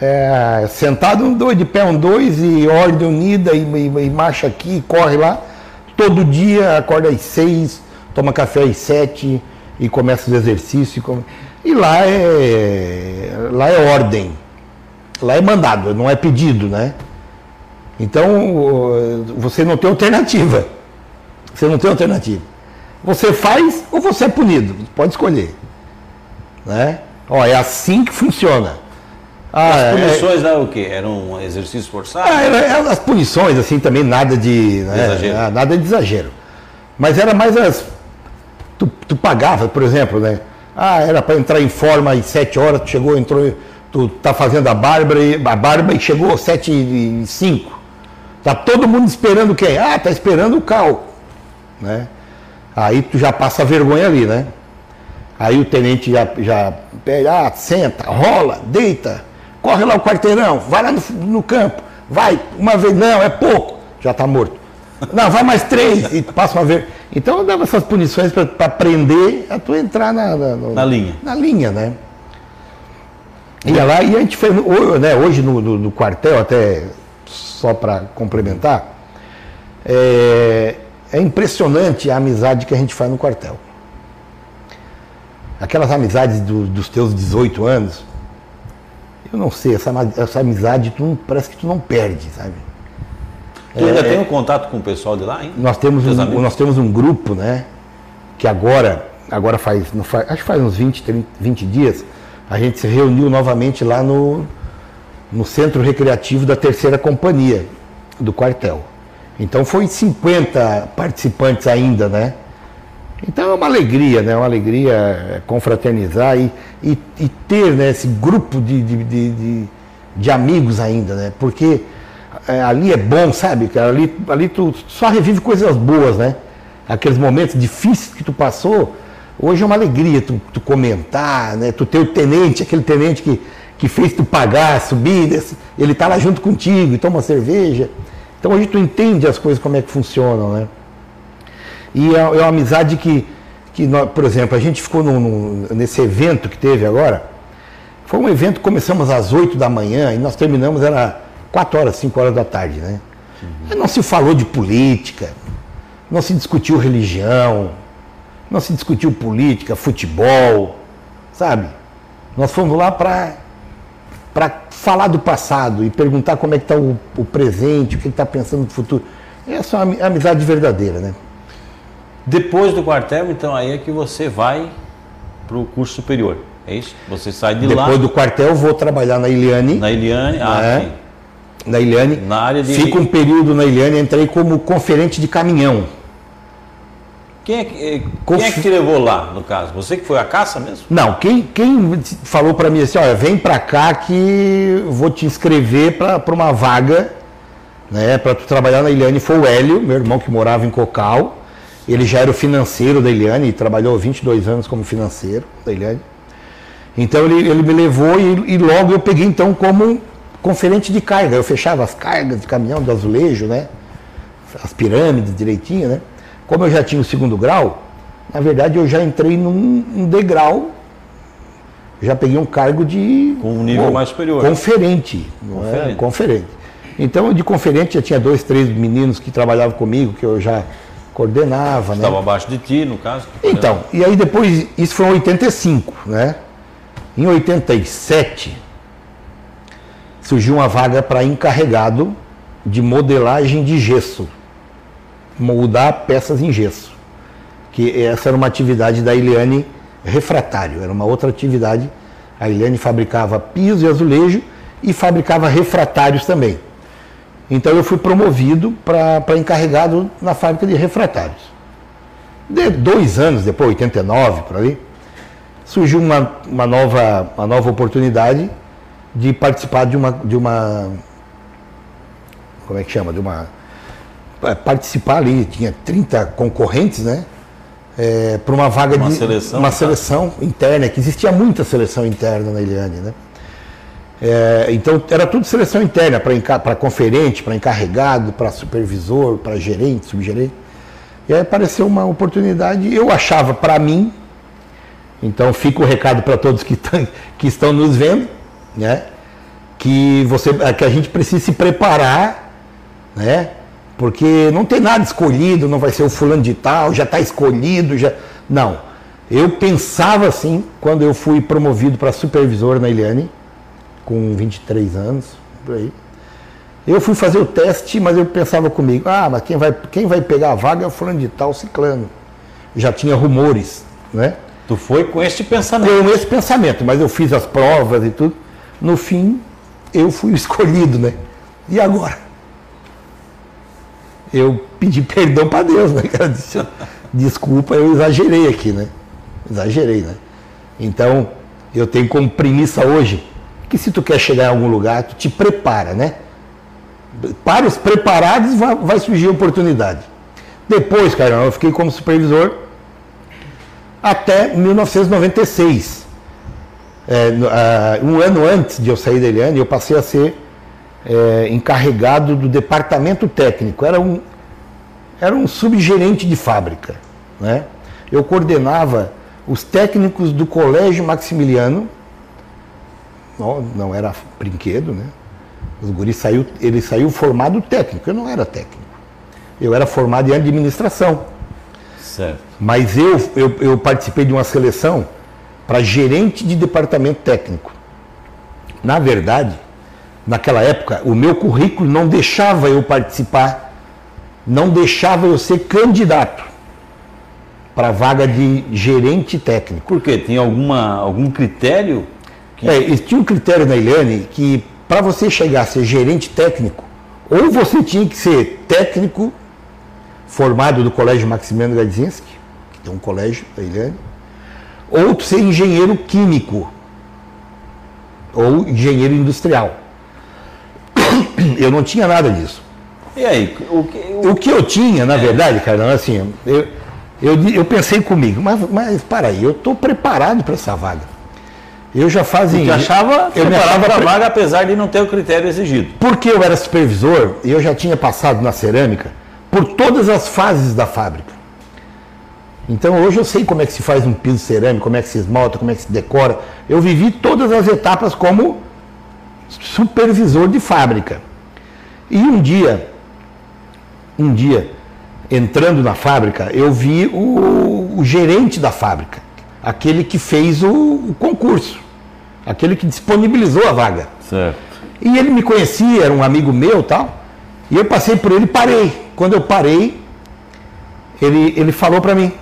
é, sentado um dois, de pé um dois, e ordem unida, e, e- e marcha aqui, corre lá. Todo dia acorda às seis, toma café às sete e começa os exercícios. E, come- e lá é lá é ordem, lá é mandado, não é pedido, né? Então você não tem alternativa. Você não tem alternativa. Você faz ou você é punido, pode escolher. Né? Ó, é assim que funciona. Ah, As é- punições lá o quê? Eram exercícios forçados? ah, era- era as punições, assim, também nada de. né, Exagero. Nada de exagero. Mas era mais as. Tu, tu pagava, por exemplo, né? Ah, era para entrar em forma às 7 horas, tu chegou, entrou, tu tá fazendo a barba e, a barba e chegou às 7 e 5. Tá todo mundo esperando quem? Ah, tá esperando o cal. Né? Aí tu já passa vergonha ali, né? Aí o tenente já, já pega, ah, senta, rola, deita, corre lá o quarteirão, vai lá no, no campo, vai, uma vez, não, é pouco, já está morto. Não, vai mais três, e passa uma vez. Então eu dava essas punições para aprender a tu entrar na, na, no- Na linha. Na linha, né? Ia lá e a gente ho- né, hoje no, no- no quartel, até só para complementar, é, é impressionante a amizade que a gente faz no quartel. Aquelas amizades do- dos teus 18 anos, eu não sei, essa, essa amizade tu parece que tu não perde, sabe? Tu ainda tem um contato com o pessoal de lá, hein? Nós temos, um, amigos? nós temos um grupo, né? Que agora, agora faz, faz, acho que faz uns 20, 30, 20 dias, a gente se reuniu novamente lá no, no Centro Recreativo da Terceira Companhia do quartel. Então foi 50 participantes ainda, né? Então é uma alegria, né? Uma alegria é, confraternizar e, e, e ter né, esse grupo de, de, de, de- de amigos ainda, né? Porque é, ali é bom, sabe? Ali, ali tu só revive coisas boas, né? Aqueles momentos difíceis que tu passou, hoje é uma alegria tu, tu comentar, né? Tu ter o tenente, aquele tenente que, que fez tu pagar, subir, ele tá lá junto contigo e toma cerveja. Então hoje tu entende as coisas como é que funcionam, né? E é, é uma amizade que, que nós, por exemplo, a gente ficou num- num- nesse evento que teve agora. Foi um evento, começamos às 8 da manhã e nós terminamos, era 4 horas, 5 horas da tarde, né? Aí Não se falou de política, não se discutiu religião, não se discutiu política, futebol, sabe? Nós fomos lá para para falar do passado e perguntar como é que está o, o presente, o que está pensando no futuro. Essa é uma ami- amizade verdadeira, né? Depois do quartel, então aí é que você vai para o curso superior. É isso? Você sai de lá Depois do quartel, vou trabalhar na Iliane. na Eliane, ah, É. sim. Na Iliane. Na área de- Fico um período na Iliane, entrei como conferente de caminhão. Quem é, que, eh, quem é que te levou lá, no caso? Você que foi à caça mesmo? Não, quem, quem falou para mim assim, olha, vem para cá que vou te inscrever para uma vaga, né, para tu trabalhar na Eliane, foi o Hélio, meu irmão que morava em Cocal. Ele já era o financeiro da Eliane, trabalhou 22 anos como financeiro da Eliane. Então ele, ele me levou e, e, logo eu peguei então como conferente de carga. Eu fechava as cargas de caminhão de azulejo, né? As pirâmides direitinho, né? Como eu já tinha o segundo grau, na verdade eu já entrei num, num degrau, já peguei um cargo de. Com um nível mais superior. Conferente. Conferente. É? conferente. Então, de conferente já tinha dois, três meninos que trabalhavam comigo, que eu já coordenava. Estava né? abaixo de ti, no caso? Então, e aí depois, isso foi em 85, né? Em 87, surgiu uma vaga para encarregado de modelagem de gesso moldar peças em gesso. Que essa era uma atividade da Eliane refratário, era uma outra atividade. A Eliane fabricava piso e azulejo e fabricava refratários também. Então eu fui promovido para encarregado na fábrica de refratários. De dois anos depois, 89 por ali, surgiu uma, uma, nova, uma nova oportunidade de participar de uma, de uma. Como é que chama? De uma é, participar ali, tinha 30 concorrentes, né? É, para uma vaga uma de seleção, uma seleção interna, que existia muita seleção interna na Eliane, né? É, então era tudo seleção interna para conferente, para encarregado, para supervisor, para gerente, subgerente. E aí apareceu uma oportunidade, eu achava para mim, então fica o recado para todos que, que estão nos vendo, né? Que, você, que a gente precisa se preparar, né? Porque não tem nada escolhido, não vai ser o fulano de tal, já está escolhido, já. Não. Eu pensava assim quando eu fui promovido para supervisor na Eliane, com 23 anos, por aí. Eu fui fazer o teste, mas eu pensava comigo, ah, mas quem vai, quem vai pegar a vaga é o fulano de tal ciclano. Já tinha rumores, né? Tu foi com esse pensamento. Com esse pensamento, mas eu fiz as provas e tudo. No fim, eu fui escolhido, né? E agora? eu pedi perdão para Deus, né? Cara? Desculpa, eu exagerei aqui, né? Exagerei, né? Então, eu tenho como premissa hoje que se tu quer chegar em algum lugar, tu te prepara, né? Para os preparados vai, vai surgir oportunidade. Depois, cara, eu fiquei como supervisor até 1996. É, um ano antes de eu sair da Eliane, eu passei a ser é, encarregado do departamento técnico, era um, era um subgerente de fábrica. Né? Eu coordenava os técnicos do Colégio Maximiliano, não, não era brinquedo, né? Os guris saiu, ele saiu formado técnico, eu não era técnico. Eu era formado em administração. Certo. Mas eu, eu, eu participei de uma seleção para gerente de departamento técnico. Na verdade, naquela época, o meu currículo não deixava eu participar, não deixava eu ser candidato para a vaga de gerente técnico. Por quê? Tinha alguma, algum critério? Que... É, tinha um critério na Eliane que para você chegar a ser gerente técnico, ou você tinha que ser técnico formado do Colégio Maximiano Gadzinski, que tem um colégio da Eliane, ou ser engenheiro químico ou engenheiro industrial. Eu não tinha nada disso. E aí? O que, o... o que eu tinha, na é. verdade, cara, assim, eu, eu, eu pensei comigo, mas, mas para aí, eu estou preparado para essa vaga. Eu já fazia. Porque achava eu me achava para a vaga, apesar de não ter o critério exigido. Porque eu era supervisor e eu já tinha passado na cerâmica por todas as fases da fábrica. Então hoje eu sei como é que se faz um piso cerâmico, como é que se esmalta, como é que se decora. Eu vivi todas as etapas como supervisor de fábrica. E um dia, um dia, entrando na fábrica, eu vi o, o gerente da fábrica, aquele que fez o, o, concurso, aquele que disponibilizou a vaga. Certo. E ele me conhecia, era um amigo meu tal. E eu passei por ele e parei. Quando eu parei, ele, ele falou para mim.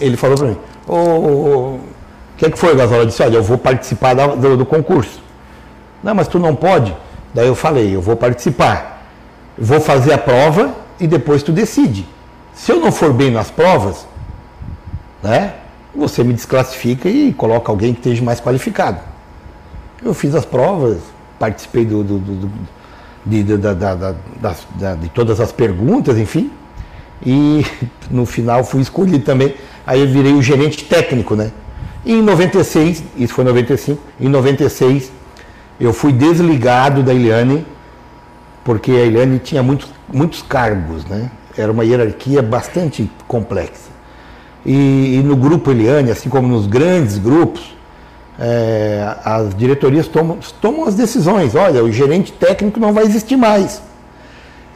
Ele falou para mim, o que, é que foi, Gasola? Eu disse, olha, eu vou participar da, do, do concurso. Não, mas tu não pode. Daí eu falei, eu vou participar. Vou fazer a prova e depois tu decide. Se eu não for bem nas provas, né? Você me desclassifica e coloca alguém que esteja mais qualificado. Eu fiz as provas, participei do, do, do, de, de, de, de todas as perguntas, enfim, e no final fui escolhido também. Aí eu virei o gerente técnico, né? E em 96, isso foi em 95, em 96 eu fui desligado da Eliane, porque a Eliane tinha muitos, muitos cargos, né? Era uma hierarquia bastante complexa. E, e no grupo Eliane, assim como nos grandes grupos, é, as diretorias tomam, tomam as decisões. Olha, o gerente técnico não vai existir mais.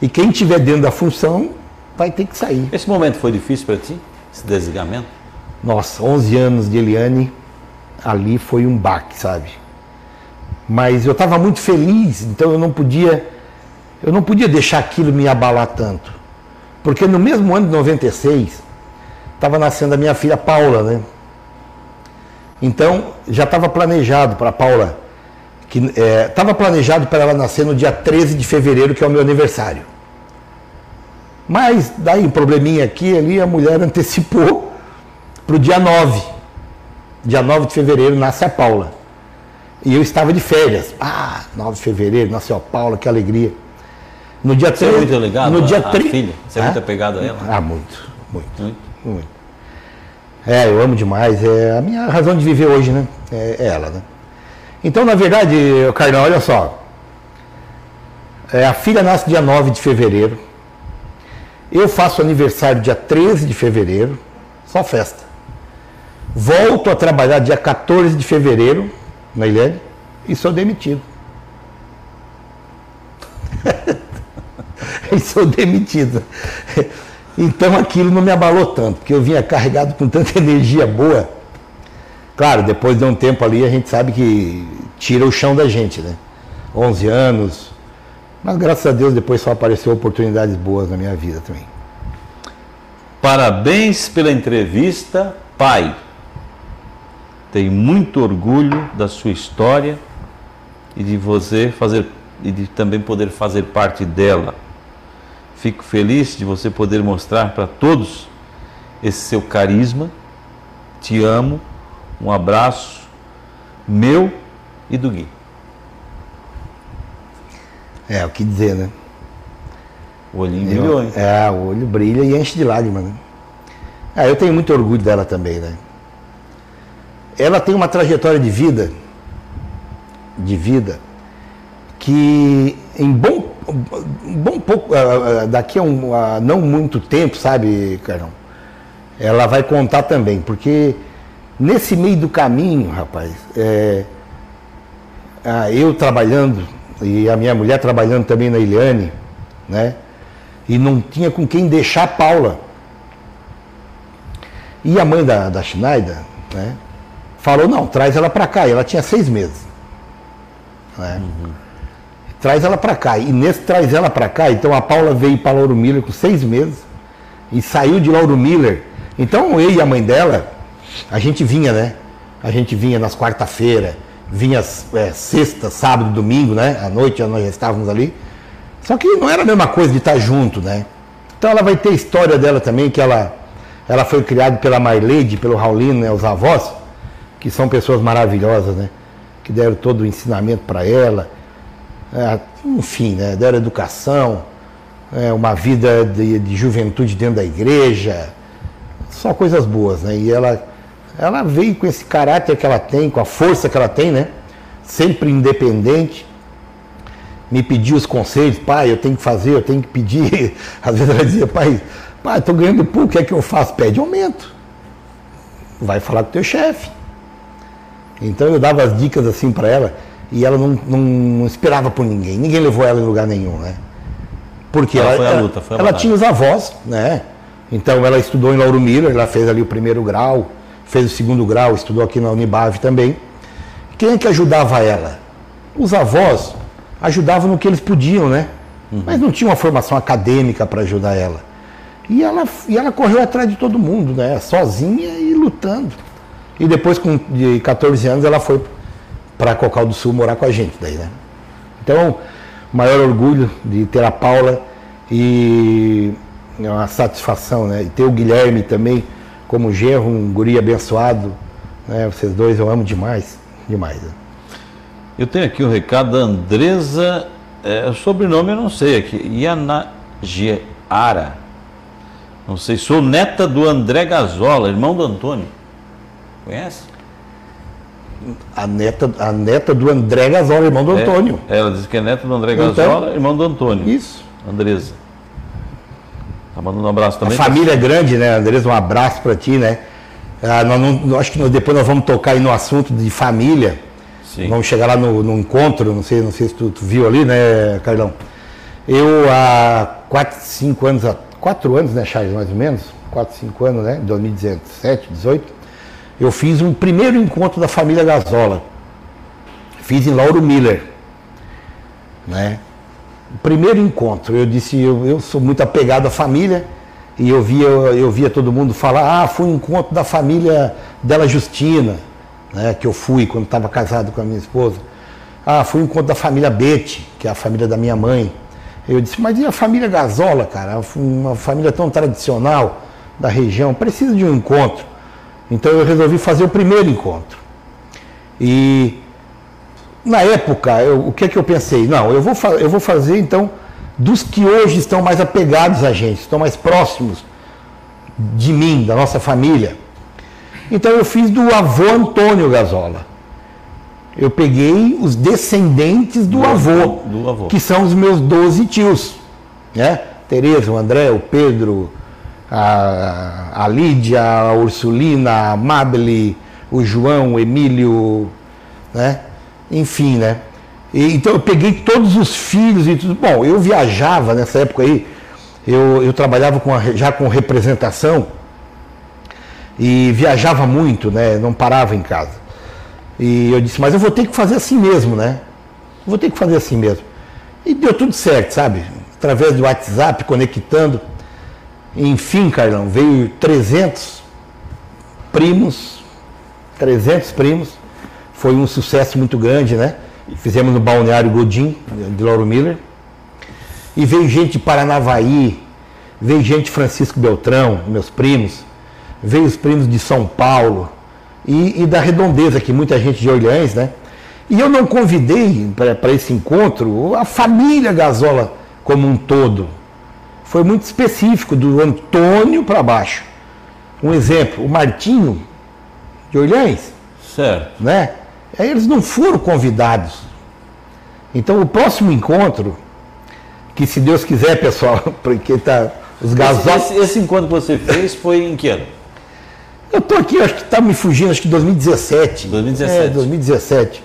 E quem estiver dentro da função vai ter que sair. Esse momento foi difícil para ti, esse desligamento? Nossa, 11 anos de Eliane, ali foi um baque, sabe? Mas eu estava muito feliz, então eu não podia, eu não podia deixar aquilo me abalar tanto. Porque no mesmo ano de 96, estava nascendo a minha filha Paula, né? Então já estava planejado para Paula, que estava é, planejado para ela nascer no dia 13 de fevereiro, que é o meu aniversário. Mas daí um probleminha aqui ali, a mulher antecipou para o dia 9. Dia 9 de fevereiro nasce a Paula. E eu estava de férias. Ah, 9 de fevereiro, nasceu a Paula, que alegria. No dia Você 3, é muito ligado no dia a, 3, a filha? Você é muito apegado a ela? Ah, muito, muito, muito, muito. É, eu amo demais. É a minha razão de viver hoje, né? É, é ela, né? Então, na verdade, Carnal, olha só. É, a filha nasce dia 9 de fevereiro. Eu faço aniversário dia 13 de fevereiro, só festa. Volto a trabalhar dia 14 de fevereiro na Ilhéria e sou demitido. e sou demitido. Então aquilo não me abalou tanto, porque eu vinha carregado com tanta energia boa. Claro, depois de um tempo ali a gente sabe que tira o chão da gente, né? 11 anos, mas graças a Deus depois só apareceu oportunidades boas na minha vida também. Parabéns pela entrevista, pai. Tenho muito orgulho da sua história e de você fazer e de também poder fazer parte dela. Fico feliz de você poder mostrar para todos esse seu carisma. Te amo. Um abraço meu e do Gui. É, o que dizer, né? O olhinho brilhou, hein? É, o olho brilha e enche de lágrimas, né? Ah, eu tenho muito orgulho dela também, né? Ela tem uma trajetória de vida, de vida, que em bom, bom pouco, ah, ah, daqui a, um, a não muito tempo, sabe, Carão? Ela vai contar também, porque nesse meio do caminho, rapaz, é, eu trabalhando e a minha mulher trabalhando também na Iliane, né? E não tinha com quem deixar a Paula. E a mãe da, da Schneider, né? Falou, não, traz ela para cá. E ela tinha seis meses. Né? Uhum. Traz ela para cá. E nesse traz ela para cá, então a Paula veio para Lauro Miller com seis meses e saiu de Lauro Miller. Então eu e a mãe dela, a gente vinha, né? A gente vinha nas quarta-feira, vinha é, sexta, sábado, domingo, né? À noite nós já estávamos ali. Só que não era a mesma coisa de estar junto, né? Então ela vai ter história dela também, que ela, ela foi criada pela Marleide, pelo Raulino, né, os avós, que são pessoas maravilhosas, né? Que deram todo o ensinamento para ela. É, enfim, né? Deram educação, é, uma vida de, de juventude dentro da igreja. Só coisas boas, né? E ela ela veio com esse caráter que ela tem, com a força que ela tem, né? Sempre independente. Me pediu os conselhos, pai, eu tenho que fazer, eu tenho que pedir. Às vezes ela dizia, pai, pai, estou ganhando pouco, o que é que eu faço? Pede aumento. Vai falar com o teu chefe. Então eu dava as dicas assim para ela e ela não, não, não, esperava por ninguém. Ninguém levou ela em lugar nenhum, né? Porque ela, ela, luta, ela, ela tinha os avós, né? Então ela estudou em Lauro Miller, ela fez ali o primeiro grau, fez o segundo grau, estudou aqui na Unibave também. Quem é que ajudava ela? Os avós ajudavam no que eles podiam, né? Uhum. Mas não tinha uma formação acadêmica para ajudar ela. E ela, e ela correu atrás de todo mundo, né? Sozinha e lutando. E depois, com de 14 anos, ela foi para Cocal do Sul morar com a gente daí, né? Então, maior orgulho de ter a Paula e uma satisfação, né? E ter o Guilherme também, como genro, um guri abençoado. Né? Vocês dois eu amo demais, demais. Né? Eu tenho aqui o um recado da Andresa, é, o sobrenome eu não sei aqui, Yanagiara. Não sei, sou neta do André Gazola, irmão do Antônio. Conhece? A neta, a neta do André Gazola, irmão do é, Antônio. Ela disse que é neta do André então, Gazola, irmão do Antônio. Isso. Andresa. Tá mandando um abraço também. A família é grande, né, Andresa? Um abraço para ti, né? Ah, nós não, acho que nós, depois nós vamos tocar aí no assunto de família. Sim. Vamos chegar lá no, no encontro, não sei, não sei se tu, tu, viu ali, né, Carlão? Eu há 4, 5 anos, 4 anos, né, Charles, mais ou menos? 4, 5 anos, né? 2017, 18 eu fiz um primeiro encontro da família Gazola. Fiz em Lauro Miller. Né? Primeiro encontro, eu disse, eu, eu sou muito apegado à família, e eu via, eu via todo mundo falar, ah, foi um encontro da família dela Justina, né, que eu fui quando estava casado com a minha esposa. Ah, foi um encontro da família Bete, que é a família da minha mãe. Eu disse, mas e a família Gazola, cara? Uma família tão tradicional da região, precisa de um encontro. Então eu resolvi fazer o primeiro encontro. E na época, eu, o que é que eu pensei? Não, eu vou, eu vou fazer então dos que hoje estão mais apegados a gente, estão mais próximos de mim, da nossa família. Então eu fiz do avô Antônio Gazola. Eu peguei os descendentes do, do avô, do avô, que são os meus 12 tios. Né? Tereza, o André, o Pedro, a, a Lídia, a Ursulina, a Amable, o João, o Emílio, né? Enfim, né? E, então eu peguei todos os filhos e tudo. Bom, eu viajava nessa época aí, eu, eu trabalhava com a, já com representação e viajava muito, né? Não parava em casa. E eu disse, mas eu vou ter que fazer assim mesmo, né? vou ter que fazer assim mesmo. E deu tudo certo, sabe? Através do WhatsApp, conectando. Enfim, Carlão, veio 300 primos, 300 primos. Foi um sucesso muito grande, né? Fizemos no Balneário Godin, de Lauro Miller. E veio gente de Paranavaí, veio gente de Francisco Beltrão, meus primos. Veio os primos de São Paulo e, e da Redondeza, que muita gente de Orleans, né? E eu não convidei para esse encontro a família Gazola como um todo foi muito específico, do Antônio para baixo. Um exemplo, o Martinho de Orleans. Certo. Né? Aí eles não foram convidados. Então o próximo encontro, que se Deus quiser, pessoal, porque tá os gasómetros. Esse, esse, esse, encontro que você fez foi em que ano? Eu estou aqui, acho que está me fugindo, acho que 2017. 2017. É, 2017.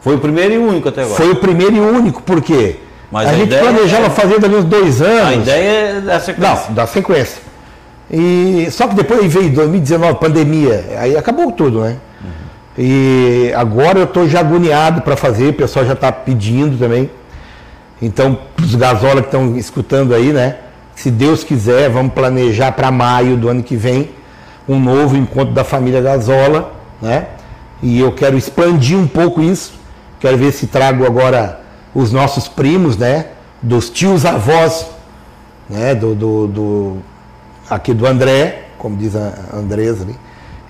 Foi o primeiro e único até agora. Foi o primeiro e único, por quê? Mas a, a gente planejava é... fazer dali uns dois anos. A ideia é da sequência. Não, da sequência. E, só que depois veio 2019, pandemia, aí acabou tudo, né? Uhum. E agora eu estou já agoniado para fazer, o pessoal já está pedindo também. Então, os gasola que estão escutando aí, né? Se Deus quiser, vamos planejar para maio do ano que vem um novo encontro da família Gasola, né? E eu quero expandir um pouco isso. Quero ver se trago agora os nossos primos, né? Dos tios avós, né? Do, do, do aqui do André, como diz a Andresa ali,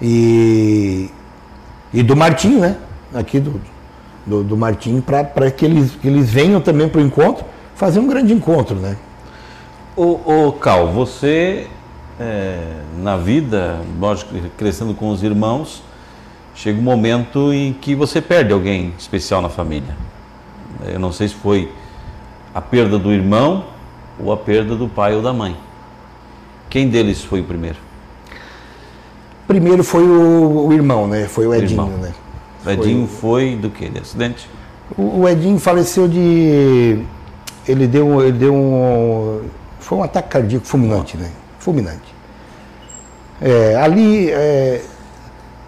e, e do Martim, né? Aqui do, do, do Martim, para que eles, que eles venham também para o encontro, fazer um grande encontro, né? Ô, ô Cal, você é, na vida, lógico, crescendo com os irmãos, chega um momento em que você perde alguém especial na família. Eu não sei se foi a perda do irmão ou a perda do pai ou da mãe. Quem deles foi o primeiro? Primeiro foi o, o irmão, né? Foi o Edinho, o né? O Edinho foi, foi do que? De acidente? O, o, Edinho faleceu de. Ele deu, ele deu um. Foi um ataque cardíaco fulminante, né? Fulminante. É, ali, é,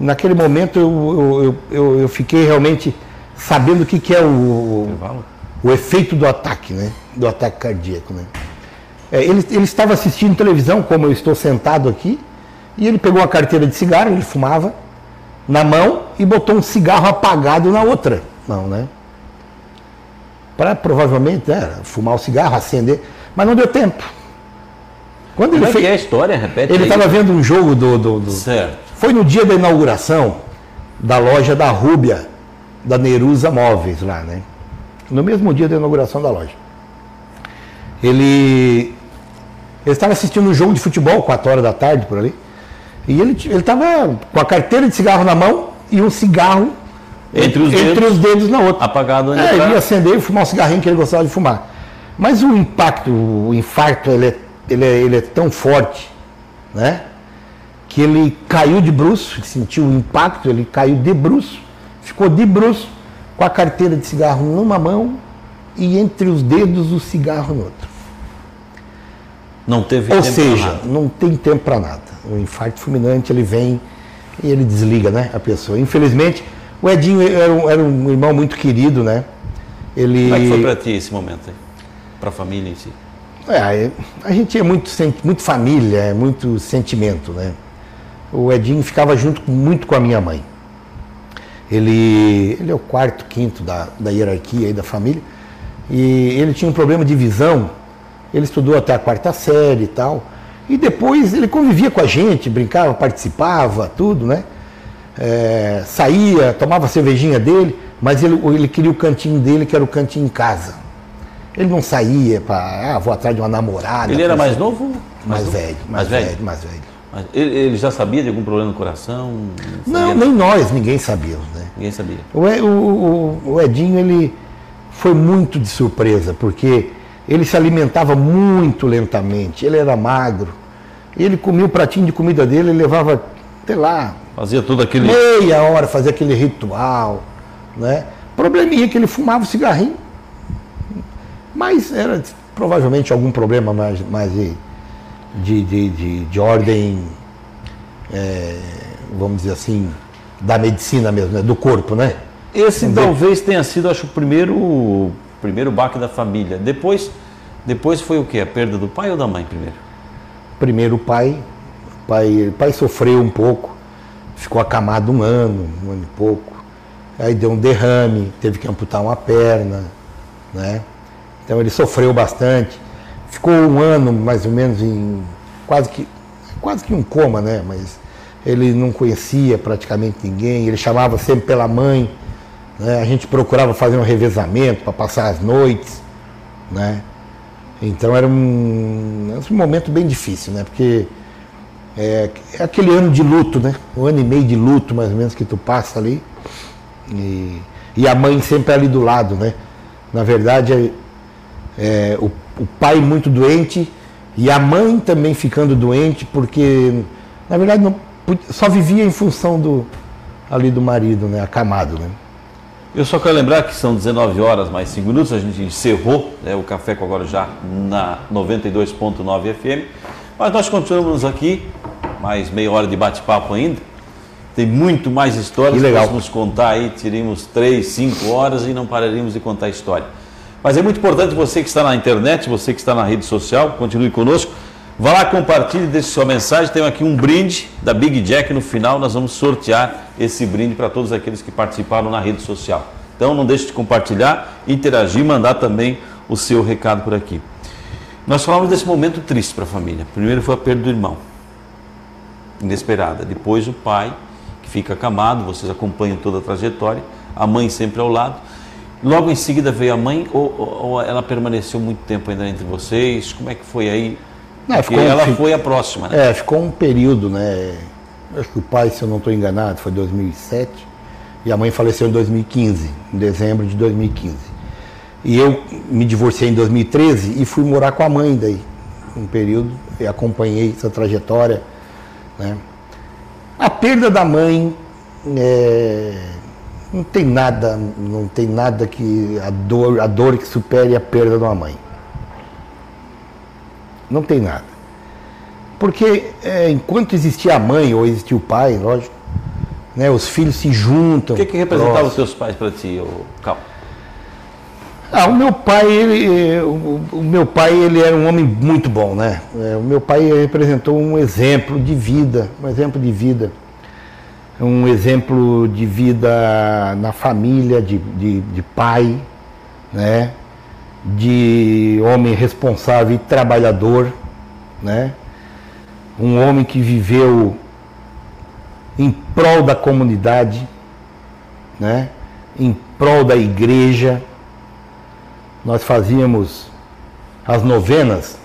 naquele momento, eu, eu, eu, eu fiquei realmente sabendo o que, que é o, o efeito do ataque, né? Do ataque cardíaco, né? É, ele, ele estava assistindo televisão, como eu estou sentado aqui, e ele pegou uma carteira de cigarro, ele fumava, na mão e botou um cigarro apagado na outra mão, né? Para provavelmente né, fumar o cigarro, acender, mas não deu tempo. Quando Como ele é fez, que é a história? Repete ele estava vendo um jogo do, do, do- Certo. Foi no dia da inauguração da loja da Rúbia, da Nerusa Móveis lá, né? No mesmo dia da inauguração da loja. Ele, ele estava assistindo um jogo de futebol, 4 horas da tarde por ali. E ele estava com a carteira de cigarro na mão e um cigarro Entre os entre dedos. os dedos na outra. Apagado. É, ele pra- ia acender e fumar um cigarrinho que ele gostava de fumar. Mas o impacto, o infarto, ele é, ele é, ele é tão forte, né? Que ele caiu de bruço, sentiu o impacto, ele caiu de bruço, ficou de bruço, com a carteira de cigarro numa mão e entre os dedos o cigarro no outro. Não teve Ou tempo seja, não tem tempo para nada. O infarto fulminante, ele vem e ele desliga, né, a pessoa. Infelizmente, o Edinho era um, era um irmão muito querido, né? Ele... Como é que foi pra ti esse momento aí? Pra família em si? É, a gente é muito, muito família, é muito sentimento, né? O Edinho ficava junto muito com a minha mãe. Ele, ele é o quarto, quinto da, da hierarquia aí da família. E ele tinha um problema de visão. Ele estudou até a quarta série e tal. E depois ele convivia com a gente, brincava, participava, tudo, né? É, saía, tomava a cervejinha dele, mas ele, ele queria o cantinho dele, que era o cantinho em casa. Ele não saía para, ah, vou atrás de uma namorada. Ele era mais novo? mais novo? velho, mais, Mais velho? velho, mais velho. Mas ele, já sabia de algum problema no coração? Não, Sabia? nem nós, ninguém sabíamos, né? Ninguém sabia. O- o- o Edinho, ele foi muito de surpresa, porque ele se alimentava muito lentamente, ele era magro, ele comia o pratinho de comida dele, ele levava, sei lá, Fazia tudo aquele. meia hora fazer aquele ritual, né? Probleminha que ele fumava o cigarrinho, mas era provavelmente algum problema mais, mais de, de, de, de- de ordem, é, vamos dizer assim, da medicina mesmo, né? do corpo, né? Esse talvez tenha sido, acho, o primeiro, primeiro baque da família. Depois, depois foi o quê? A perda do pai ou da mãe primeiro? Primeiro o pai, pai, pai sofreu um pouco, ficou acamado um ano, um ano e pouco. Aí deu um derrame, teve que amputar uma perna, né? Então ele sofreu bastante. Ficou um ano mais ou menos em quase que quase que um coma, né? Mas ele não conhecia praticamente ninguém. Ele chamava sempre pela mãe. Né? A gente procurava fazer um revezamento para passar as noites, né? Então era um, era um momento bem difícil, né? Porque é, é aquele ano de luto, né? Um ano e meio de luto, mais ou menos, que tu passa ali. E, e a mãe sempre ali do lado, né? Na verdade, é, é, o, o pai muito doente e a mãe também ficando doente, porque, na verdade, não, só vivia em função do, ali do marido, né? Acamado, né? Eu só quero lembrar que são 19 horas mais 5 minutos, a gente encerrou né, o Café com Agora Já na 92.9 FM, mas nós continuamos aqui, mais meia hora de bate-papo ainda. Tem muito mais histórias Que legal. nos contar aí, teríamos 3, 5 horas e não pararíamos de contar história. Mas é muito importante você que está na internet, você que está na rede social, continue conosco. Vá lá, compartilhe, deixe sua mensagem. Tem aqui um brinde da Big Jack no final. Nós vamos sortear esse brinde para todos aqueles que participaram na rede social. Então não deixe de compartilhar, interagir, mandar também o seu recado por aqui. Nós falamos desse momento triste para a família. Primeiro foi a perda do irmão, inesperada. Depois o pai, que fica acamado, vocês acompanham toda a trajetória. A mãe sempre ao lado. Logo em seguida veio a mãe ou, ou- ela permaneceu muito tempo ainda entre vocês? Como é que foi aí? Não, Porque ficou- ela foi a próxima, né? É, ficou um período, né? Acho que o pai, se eu não estou enganado, foi 2007 e a mãe faleceu em 2015, em dezembro de 2015. E eu me divorciei em 2013 e fui morar com a mãe daí, um período, e acompanhei essa trajetória. Né? A perda da mãe é, não tem nada, não tem nada que a dor, a dor que supere a perda de uma mãe. Não tem nada. Porque é, enquanto existia a mãe ou existia o pai, lógico, né, os filhos se juntam. O que, que representavam os seus pais para ti, Cal? Ah, o meu pai, ele, o, o meu pai, ele era um homem muito bom, né? É, o meu pai representou um exemplo de vida, um exemplo de vida, um exemplo de vida na família, de, de, de pai, né? De homem responsável e trabalhador, né? um homem que viveu em prol da comunidade, né? em prol da igreja. Nós fazíamos as novenas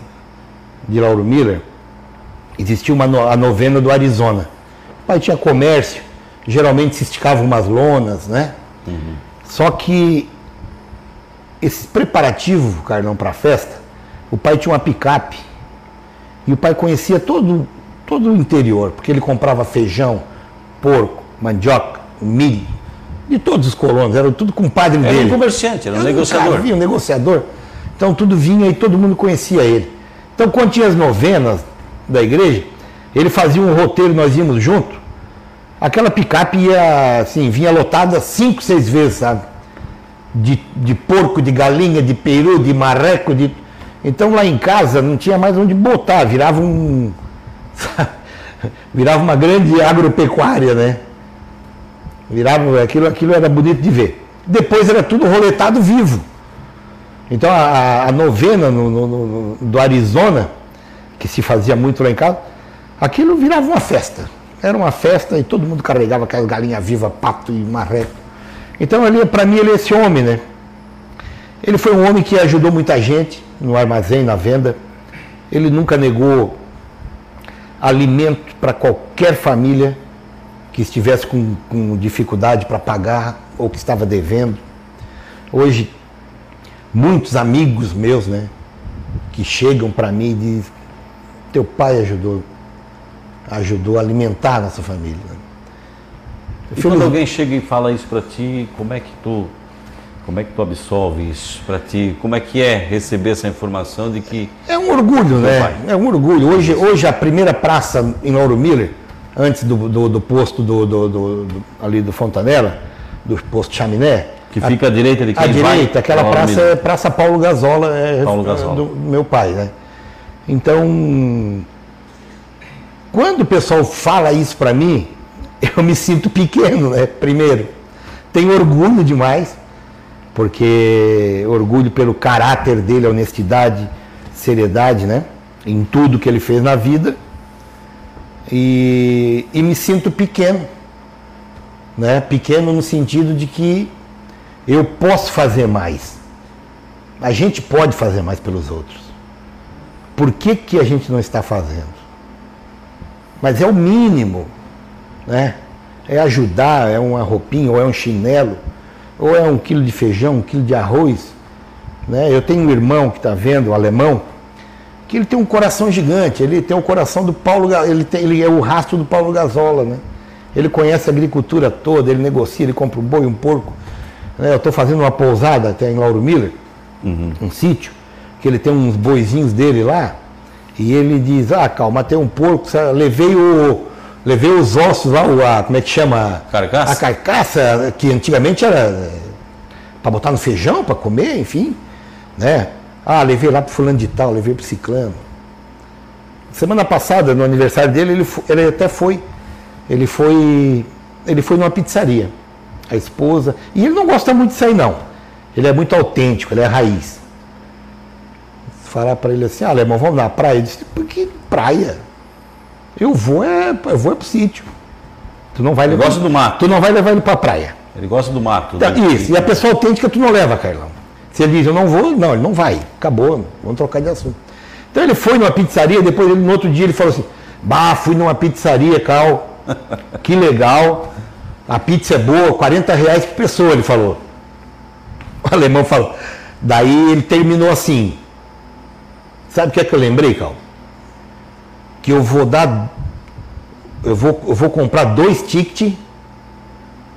de Lauro Miller. Existia uma a novena do Arizona. O pai tinha comércio, geralmente se esticavam umas lonas, né? Uhum. Só que esse preparativo, Carlão, para a festa, o pai tinha uma picape e o pai conhecia todo, todo o interior, porque ele comprava feijão, porco, mandioca, milho, de todos os colonos, era tudo compadre era dele. Era um comerciante, era um era negociador. Vinha, um negociador. Então tudo vinha e todo mundo conhecia ele. Então quando tinha as novenas da igreja, ele fazia um roteiro, nós íamos junto. Aquela picape ia, assim, vinha lotada cinco, seis vezes, sabe? De, de porco, de galinha, de peru, de marreco, de. Então lá em casa não tinha mais onde botar, virava um. virava uma grande agropecuária, né? Virava, aquilo, aquilo era bonito de ver. Depois era tudo roletado vivo. Então a, a novena no, no, no, do Arizona, que se fazia muito lá em casa, aquilo virava uma festa. Era uma festa e todo mundo carregava aquelas galinhas vivas, pato e marreco. Então ali, para mim, ele é esse homem, né? Ele foi um homem que ajudou muita gente no armazém, na venda. Ele nunca negou alimento para qualquer família que estivesse com, com dificuldade para pagar ou que estava devendo. Hoje, muitos amigos meus, né, que chegam para mim e dizem: Teu pai ajudou, ajudou a alimentar a nossa família. E quando alguém chega e fala isso para ti, como é que tu como é que tu absolve isso para ti? Como é que é receber essa informação de que é um orgulho, né? Pai. É um orgulho. Hoje, hoje a primeira praça em Lauro Miller antes do, do, do posto do, do, ali do Fontanella, do posto Chaminé. Que fica à direita de quem À direita, vai, aquela praça é Praça Paulo Gazola, é, Paulo Gazola. do meu pai, né? Então, quando o pessoal fala isso para mim, eu me sinto pequeno, né? Primeiro, tenho orgulho demais, porque orgulho pelo caráter dele, honestidade, seriedade, né? Em tudo que ele fez na vida e, e me sinto pequeno. Né? Pequeno no sentido de que eu posso fazer mais. A gente pode fazer mais pelos outros. Por que, que a gente não está fazendo? Mas é o mínimo. Né? É ajudar, é uma roupinha, ou é um chinelo, ou é um quilo de feijão, um quilo de arroz. Né? Eu tenho um irmão que está vendo, um alemão, que ele tem um coração gigante, ele tem o coração do Paulo, ele, tem, ele é o rastro do Paulo Gazola, né? Ele conhece a agricultura toda, ele negocia, ele compra um boi, um porco. Né? Eu estou fazendo uma pousada até em Lauro Miller, uhum. um sítio, que ele tem uns boizinhos dele lá, e ele diz, ah, calma, tem um porco, levei o. Levei os ossos lá, o, a, como é que chama? Carcaça? A carcaça, que antigamente era eh, para botar no feijão, para comer, enfim. Né? Ah, levei lá para fulano de tal, levei para ciclano. Semana passada, no aniversário dele, ele, ele até foi. Ele foi. Ele foi numa pizzaria. A esposa. E ele não gosta muito de sair, não. Ele é muito autêntico, ele é raiz. Falar para ele assim, ah, alemão, vamos na praia. Ele disse, por que praia? Eu vou é, eu vou é pro sítio. Tu não vai levar. Ele gosta do mato. Tu não vai levar ele para praia. Ele gosta do mato. Tá, isso. E a pessoa autêntica tu não leva, Carlão. Se ele diz, eu não vou, não, ele não vai. Acabou, vamos trocar de assunto. Então ele foi numa pizzaria, depois ele, no outro dia ele falou assim, bah, fui numa pizzaria, Cal, que legal, a pizza é boa, 40 reais por pessoa, ele falou. O alemão falou. Daí ele terminou assim. Sabe o que é que eu lembrei, Cal? Que eu vou dar. Eu vou, eu vou comprar dois tickets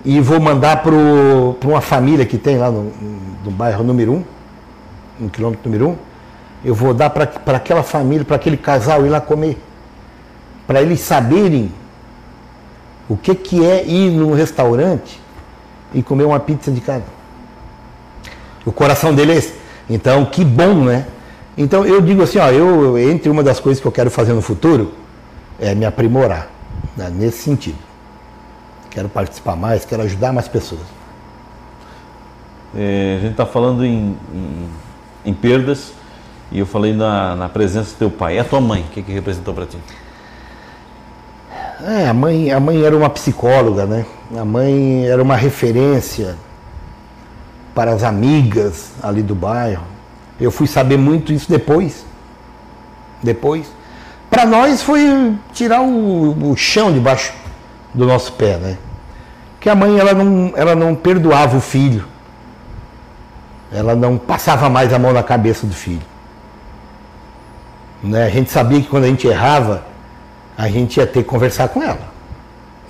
e vou mandar para uma família que tem lá no, no bairro número 1, um, no quilômetro número 1. Um, eu vou dar para aquela família, para aquele casal ir lá comer. Para eles saberem o que, que é ir num restaurante e comer uma pizza de casa. O coração dele é esse. Então, que bom, né? Então, eu digo assim, ó, eu, entre uma das coisas que eu quero fazer no futuro é me aprimorar, né, nesse sentido quero participar mais, quero ajudar mais pessoas. É, a gente está falando em, em, em, perdas e eu falei na, na, presença do teu pai. E a tua mãe, o que, que representou para ti? É, a mãe, a mãe era uma psicóloga, né? A mãe era uma referência para as amigas ali do bairro. Eu fui saber muito isso depois. Depois. Para nós foi tirar o, o chão debaixo do nosso pé, né? Que a mãe ela não, ela não perdoava o filho. Ela não passava mais a mão na cabeça do filho. Né? A gente sabia que quando a gente errava, a gente ia ter que conversar com ela.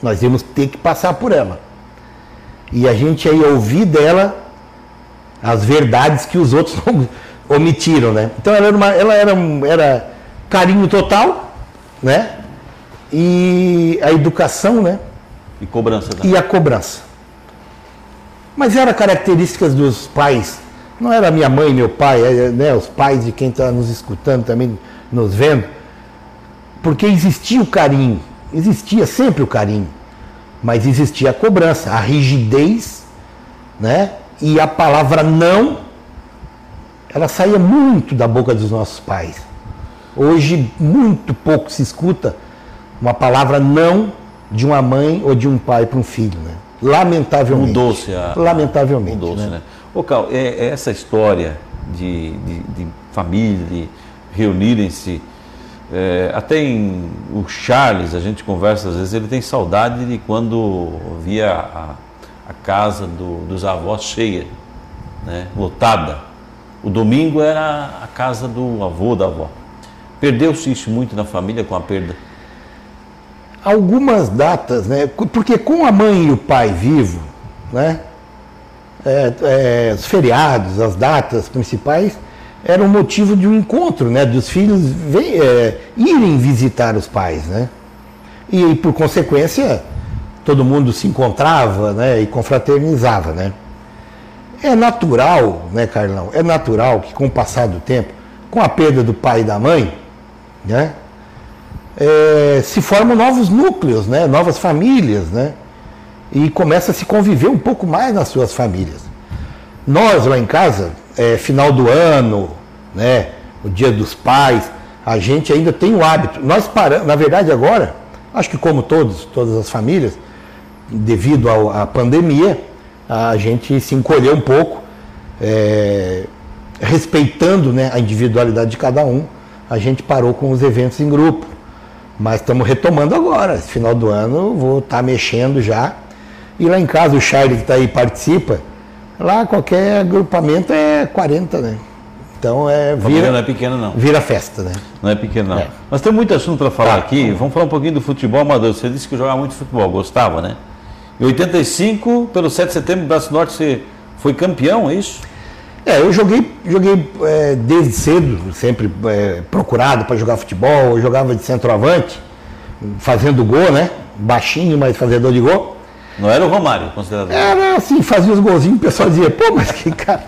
Nós íamos ter que passar por ela. E a gente ia ouvir dela as verdades que os outros omitiram, né? Então ela era, uma, ela era, era carinho total, né? E a educação, né? E cobrança também. E a cobrança. Mas era características dos pais. Não era minha mãe, meu pai, é, né? Os pais de quem está nos escutando também, nos vendo. Porque existia o carinho, existia sempre o carinho, mas existia a cobrança, a rigidez, né? E a palavra não, ela saía muito da boca dos nossos pais. Hoje, muito pouco se escuta uma palavra não de uma mãe ou de um pai para um filho, né? Lamentavelmente. Mudou-se a. Lamentavelmente. Mudou-se, né? né? Ô, Cal, é, é essa história de, de, de família, de reunirem-se. É, até em o Charles, a gente conversa às vezes, ele tem saudade de quando via a, a casa do, dos avós cheia, né, lotada. O domingo era a casa do avô, da avó. Perdeu-se isso muito na família com a perda? Algumas datas, né? Porque com a mãe e o pai vivo, né? É, é, os feriados, as datas principais, eram motivo de um encontro, né? Dos filhos vem, é, irem visitar os pais, né? E por consequência todo mundo se encontrava né, e confraternizava. Né? É natural, né, Carlão? É natural que com o passar do tempo, com a perda do pai e da mãe, né, é, se formam novos núcleos, né, novas famílias, né, e começa a se conviver um pouco mais nas suas famílias. Nós lá em casa, é, final do ano, né, o dia dos pais, a gente ainda tem o hábito. Nós paramos, na verdade agora, acho que como todos, todas as famílias, devido à pandemia, a gente se encolheu um pouco, é, respeitando né, a individualidade de cada um, a gente parou com os eventos em grupo. Mas estamos retomando agora. Esse final do ano vou estar tá mexendo já. E lá em casa o Charlie que está aí participa. Lá qualquer agrupamento é 40, né? Então é vira, não é pequeno não. Vira festa, né? Não é pequeno não. É. Mas tem muito assunto para falar tá. aqui. Vamos falar um pouquinho do futebol amador. Você disse que jogava muito futebol, gostava, né? Em 85, pelo 7 de setembro, o Braço Norte você foi campeão, é isso? É, eu joguei, joguei é, desde cedo, sempre é, procurado para jogar futebol, eu jogava de centroavante, fazendo gol, né? Baixinho, mas fazedor de gol. Não era o Romário, considerado? Era assim, fazia os golzinhos, o pessoal dizia, pô, mas que cara.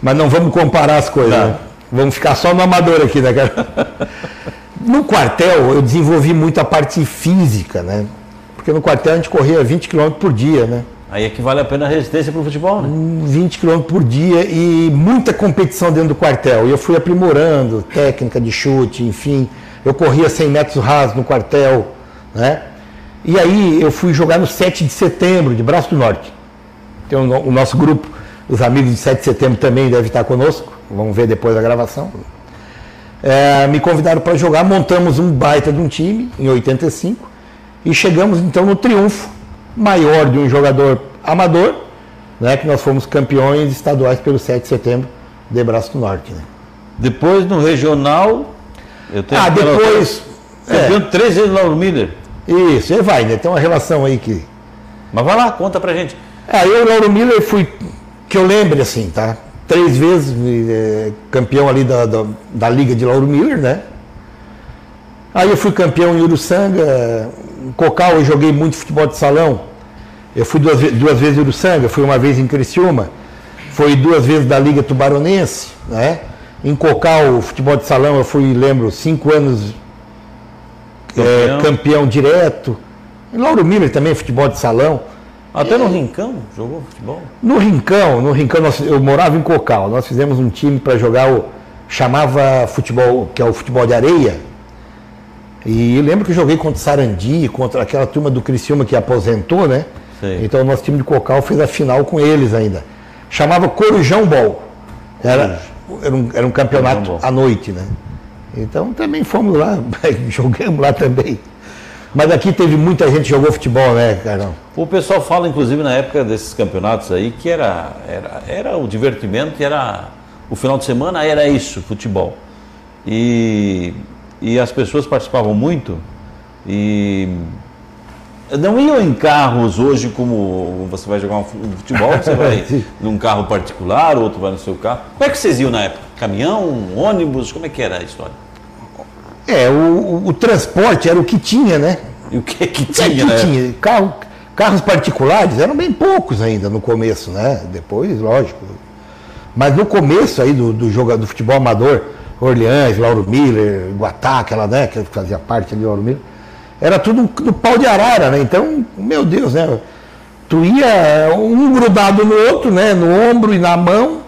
Mas não vamos comparar as coisas, né? Vamos ficar só no amador aqui, né, cara? No quartel eu desenvolvi muito a parte física, né? Porque no quartel a gente corria 20 km por dia, né? Aí é que vale a pena a resistência para o futebol, né? 20 km por dia e muita competição dentro do quartel. E eu fui aprimorando técnica de chute, enfim. Eu corria 100 metros rasos no quartel, né? E aí eu fui jogar no 7 de setembro, de Braço do Norte. Então o nosso grupo, os amigos de 7 de setembro também devem estar conosco. Vamos ver depois da gravação. É, me convidaram para jogar, montamos um baita de um time em 85 e chegamos então no triunfo maior de um jogador amador, né, que nós fomos campeões estaduais pelo 7 de setembro de Braço do Norte. Né. Depois no regional, eu tenho Ah, depois. Campeão é, três vezes Lauro Miller. Isso, ele vai, né? Tem uma relação aí que. Mas vai lá, conta pra gente. É, eu, Lauro Miller, fui, que eu lembre assim, tá? Três vezes é, campeão ali da, da, da, Liga de Lauro Miller, né? Aí eu fui campeão em Uruçanga, em Cocal eu joguei muito futebol de salão. Eu fui duas, duas vezes em Uruçanga, fui uma vez em Criciúma, foi duas vezes da Liga Tubaronense, né? Em Cocal, futebol de salão, eu fui, lembro, cinco anos campeão, é, campeão direto. Em Lauro Miller também, futebol de salão. Até no Rincão jogou futebol? No Rincão, no Rincão, nós, eu morava em Cocal, nós fizemos um time para jogar o. chamava futebol, que é o futebol de areia, E eu lembro que eu joguei contra o Sarandi, contra aquela turma do Criciúma que aposentou, né? Sei. Então o nosso time de Cocal fez a final com eles ainda. Chamava Corujão Ball. Era, era, um, era um campeonato Corujão à noite, né? Então também fomos lá, jogamos lá também. Mas aqui teve muita gente que jogou futebol, né, Carlão? O pessoal fala, inclusive, na época desses campeonatos aí, que era, era, era o divertimento, era o final de semana era isso, futebol. E, e as pessoas participavam muito e não iam em carros hoje como você vai jogar um fu- futebol, você vai num carro particular, outro vai no seu carro. Como é que vocês iam na época? Caminhão, ônibus, como é que era a história? É, o, o- o transporte era o que tinha, né? E o que que É, tinha, que né? tinha. Carro- carros particulares eram bem poucos ainda no começo, né? Depois, lógico. Mas no começo aí do, do jogo do futebol amador, Orleans, Lauro Miller, Guatá, aquela, né, que fazia parte ali do Lauro Miller, era tudo no pau de arara, né? Então, meu Deus, né? Tu ia um grudado no outro, né? No ombro e na mão.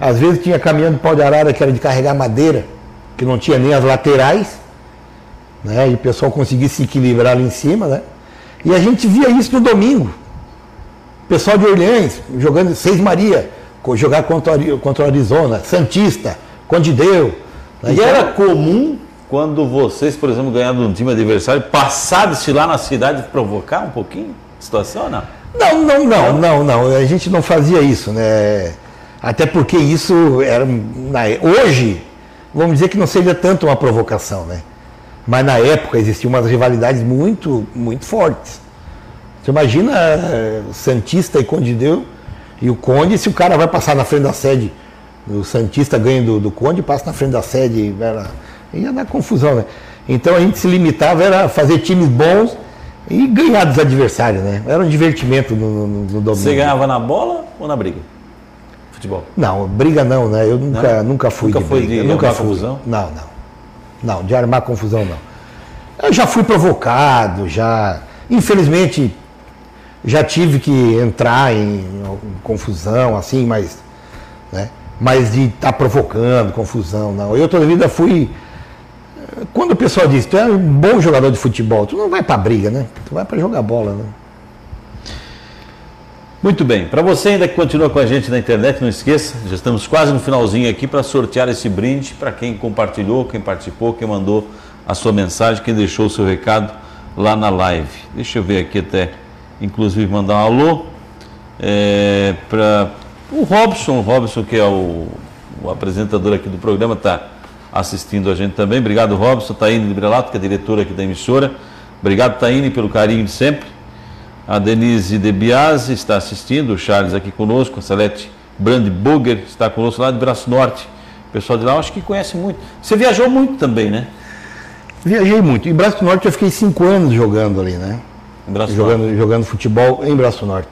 Às vezes tinha caminhão de pau de arara que era de carregar madeira, que não tinha nem as laterais né? E o pessoal conseguia se equilibrar ali em cima, né? E a gente via isso no domingo. Pessoal de Orleans jogando Seis Maria, jogar contra, o contra o Arizona, Santista, Condideu. E era comum, quando vocês, por exemplo, ganharam um time adversário, passar-se lá na cidade provocar um pouquinho a situação não? Não, não, não, não, não. A gente não fazia isso, né? Até porque isso era. é- hoje, vamos dizer que não seja tanto uma provocação, né? Mas na época existiam umas rivalidades muito, muito fortes. Você imagina eh, Santista e Conde Deu e o Conde, se o cara vai passar na frente da sede, o Santista ganha do, do Conde, passa na frente da sede, era, ia dar confusão, né? Então a gente se limitava era a fazer times bons e ganhar dos adversários, né? Era um divertimento no, no, no domingo. Você ganhava na bola ou na briga? Futebol. Não, briga não, né? Eu nunca, Não? nunca fui Nunca de foi briga. de nunca fui. confusão? Não, não. Não, de armar confusão não. Eu já fui provocado, já. Infelizmente, já tive que entrar em, alguma confusão, assim, mas. Né? Mas de estar provocando confusão, não. Eu toda vida fui. Quando o pessoal diz, tu é um bom jogador de futebol, tu não vai pra briga, né? Tu vai pra jogar bola, né? Muito bem. Para você ainda que continua com a gente na internet, não esqueça, já estamos quase no finalzinho aqui para sortear esse brinde para quem compartilhou, quem participou, quem mandou a sua mensagem, quem deixou o seu recado lá na live. Deixa eu ver aqui até, inclusive, mandar um alô para o Robson, o Robson que é o, o apresentador aqui do programa, está assistindo a gente também. Obrigado, Robson. Taíne de Brelato, que é diretora aqui da emissora. Obrigado, Taíne, pelo carinho de sempre. A Denise De Biasi está assistindo, o Charles aqui conosco, a Salete Brandburger está conosco lá de Braço Norte. O pessoal de lá, acho que conhece muito. Você viajou muito também, né? Viajei muito. Em Braço Norte eu fiquei cinco anos jogando ali, né? Em Braço jogando, Norte. jogando futebol em Braço Norte.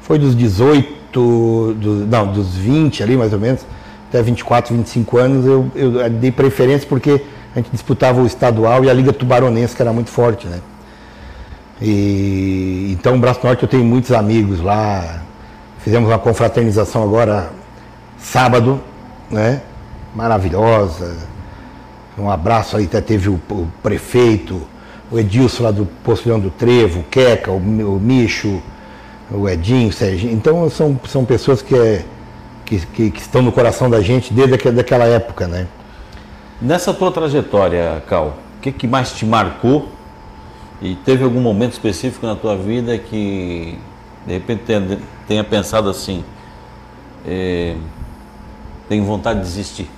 Foi dos 18, do- não, dos 20 ali mais ou menos, até 24, 25 anos, eu, eu dei preferência porque a gente disputava o estadual e a Liga Tubaronense, que era muito forte, né? E, então, em Braço Norte eu tenho muitos amigos lá. Fizemos uma confraternização agora, sábado, né? Maravilhosa. Um abraço aí, até teve o, o prefeito, o Edilson lá do Posto Leão do Trevo, o Queca, o, o Micho, o Edinho, o Serginho. Então são, são pessoas que, é, que, que- que estão no coração da gente desde aquela, daquela época, né? Nessa tua trajetória, Cal, o que, que mais te marcou? E teve algum momento específico na tua vida que, de repente, tenha, tenha pensado assim, é, tenho vontade de desistir?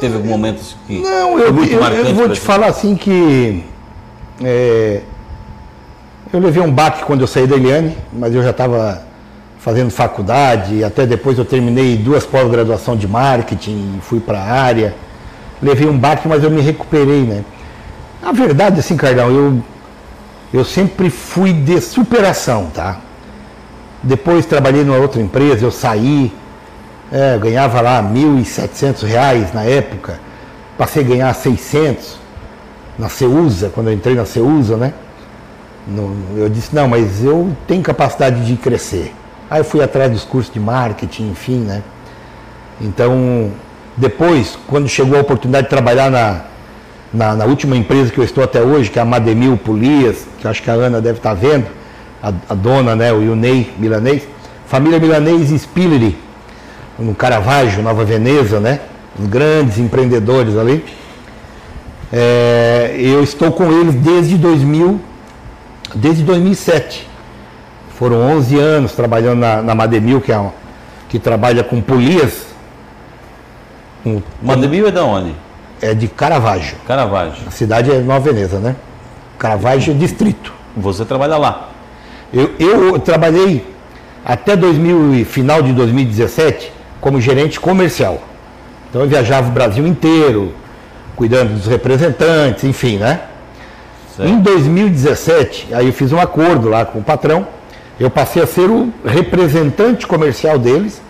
Teve algum momento assim que Não, eu, eu- eu vou te falar assim que é, eu levei um baque quando eu saí da Eliane, mas eu já estava fazendo faculdade, até depois eu terminei duas pós-graduação de marketing fui para a área. Levei um baque, mas eu me recuperei, né? Na verdade, assim, Cardão, eu, eu sempre fui de superação, tá? Depois trabalhei numa outra empresa, eu saí, é, ganhava lá 1.700 reais na época, passei a ganhar 600 na Ceusa, quando eu entrei na Ceusa, né? No- eu disse, não, mas eu tenho capacidade de crescer. Aí eu fui atrás dos cursos de marketing, enfim, né? Então, Depois, quando chegou a oportunidade de trabalhar na, na, na, última empresa que eu estou até hoje, que é a Mademil Polias, que acho que a Ana deve estar vendo, a, a dona, né, o Ney Milanês, família Milanês Spillery, no Caravaggio, Nova Veneza, né, os grandes empreendedores ali. É, eu estou com eles desde 2000, desde 2007. Foram 11 anos trabalhando na, na Mademil, que, é uma, que trabalha com polias. Com, Mademil é de onde? É de Caravaggio. Caravaggio. A cidade é Nova Veneza, né? Caravaggio é distrito. Você trabalha lá? Eu, eu trabalhei até 2000, final de 2017 como gerente comercial. Então eu viajava o Brasil inteiro, cuidando dos representantes, enfim, né? Certo. Em 2017, aí eu fiz um acordo lá com o patrão, eu passei a ser o representante comercial deles,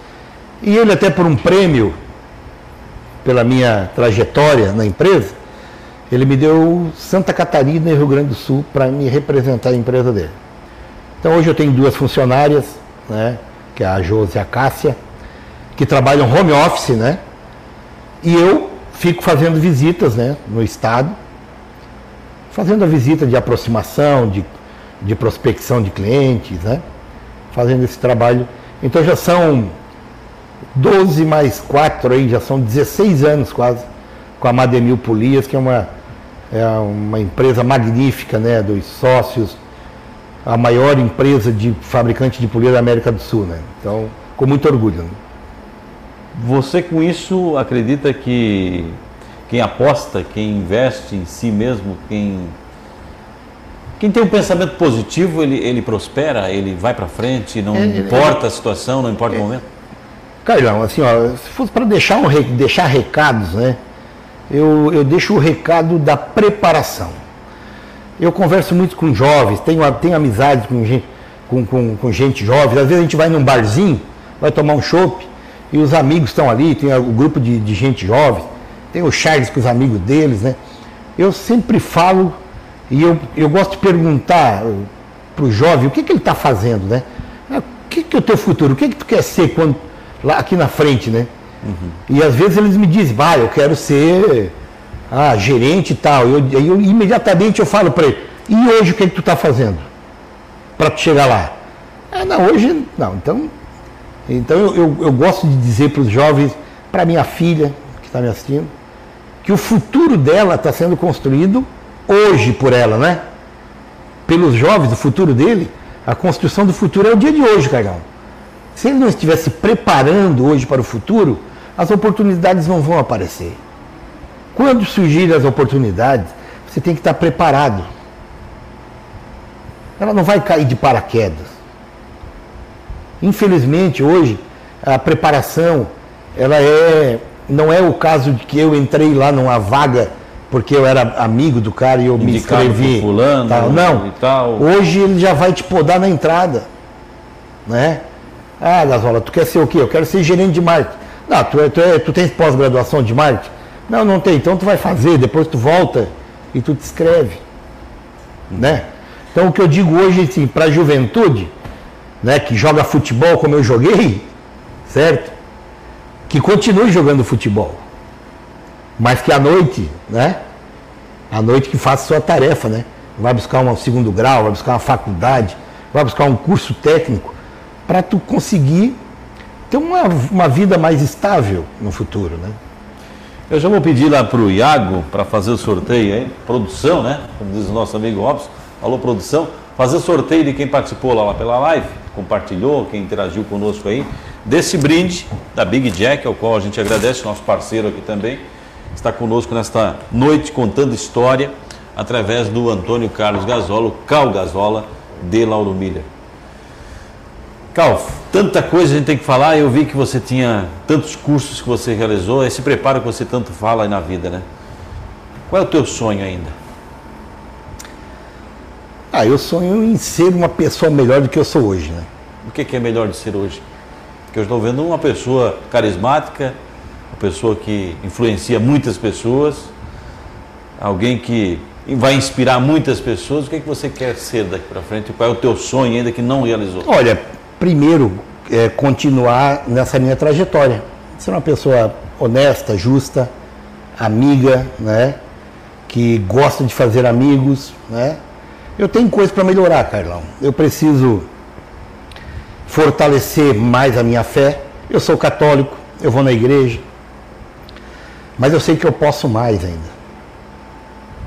e ele até por um prêmio, pela minha trajetória na empresa, ele me deu Santa Catarina e Rio Grande do Sul para me representar a empresa dele. Então hoje eu tenho duas funcionárias, né, que é a Josi e a Cássia, que trabalham home office, né? E eu fico fazendo visitas né, no estado, fazendo a visita de aproximação, de, de prospecção de clientes, né? Fazendo esse trabalho. Então já são 12 mais 4 aí, já são 16 anos quase, com a Mademil Polias, que é uma, é uma empresa magnífica, né? Dos sócios, a maior empresa de fabricante de polias da América do Sul, né? Então, com muito orgulho. Né? Você com isso acredita que quem aposta, quem investe em si mesmo, quem quem tem um pensamento positivo, ele, ele prospera, ele vai para frente, não é, importa a situação, não importa é, o momento? Carlão, assim, ó, se fosse para deixar, um, deixar recados, né? Eu, eu deixo o recado da preparação. Eu converso muito com jovens, tenho, tenho amizades com gente, com, com, com gente jovem. Às vezes a gente vai num barzinho, vai tomar um chopp, e os amigos estão ali, tem o grupo de, de gente jovem, tem o Charles com os amigos deles, né? Eu sempre falo e eu, eu gosto de perguntar para o jovem o que, que ele está fazendo, né? Ah, o que, que é o teu futuro? O que, que tu quer ser quando, lá aqui na frente, né? Uhum. E às vezes eles me dizem, vai, eu quero ser ah, gerente e tal. Eu, eu imediatamente eu falo para ele, e hoje o que, que tu está fazendo? Para tu chegar lá? Ah, não, hoje não. Então então eu, eu, eu gosto de dizer para os jovens, para minha filha que está me assistindo, que o futuro dela está sendo construído hoje por ela, né? Pelos jovens, o futuro dele, a construção do futuro é o dia de hoje, Cargão. Se ele não estivesse se preparando hoje para o futuro, as oportunidades não vão aparecer. Quando surgirem as oportunidades, você tem que estar preparado. Ela não vai cair de paraquedas. Infelizmente, hoje, a preparação, ela é. Não é o caso de que eu entrei lá numa vaga porque eu era amigo do cara e eu Indicado me inscrevi. Fulano, tal. Não. Tal. Hoje ele já vai te podar na entrada. Né? Ah, Gasola, tu quer ser o quê? Eu quero ser gerente de marketing. Não, tu, é, tu, é, tu tens pós-graduação de marketing? Não, não tem. Então tu vai fazer, depois tu volta e tu te escreve. Né? Então o que eu digo hoje assim, para a juventude, né, que joga futebol como eu joguei, certo? Que continue jogando futebol. Mas que à noite, né? À noite que faça sua tarefa, né? Vai buscar um segundo grau, vai buscar uma faculdade, vai buscar um curso técnico para tu conseguir ter uma, uma vida mais estável no futuro, né? Eu já vou pedir lá para o Iago para fazer o sorteio aí, produção, né? Como diz o nosso amigo Robson. Alô, produção fazer sorteio de quem participou lá pela live, compartilhou, quem interagiu conosco aí, desse brinde da Big Jack, ao qual a gente agradece, nosso parceiro aqui também, está conosco nesta noite contando história através do Antônio Carlos Gasola, Cal Gasola, de Lauro Miller. Cal, tanta coisa a gente tem que falar, eu vi que você tinha tantos cursos que você realizou, esse preparo que você tanto fala aí na vida, né? Qual é o teu sonho ainda? Ah, eu sonho em ser uma pessoa melhor do que eu sou hoje, né? O que é melhor de ser hoje? Eu estou vendo uma pessoa carismática, uma pessoa que influencia muitas pessoas, alguém que vai inspirar muitas pessoas. O que, é que você quer ser daqui para frente? Qual é o teu sonho ainda que não realizou? Olha, primeiro, é, continuar nessa minha trajetória. Ser uma pessoa honesta, justa, amiga, né? Que gosta de fazer amigos, né? Eu tenho coisa para melhorar, Carlão. Eu preciso fortalecer mais a minha fé. Eu sou católico, eu vou na igreja, mas eu sei que eu posso mais ainda.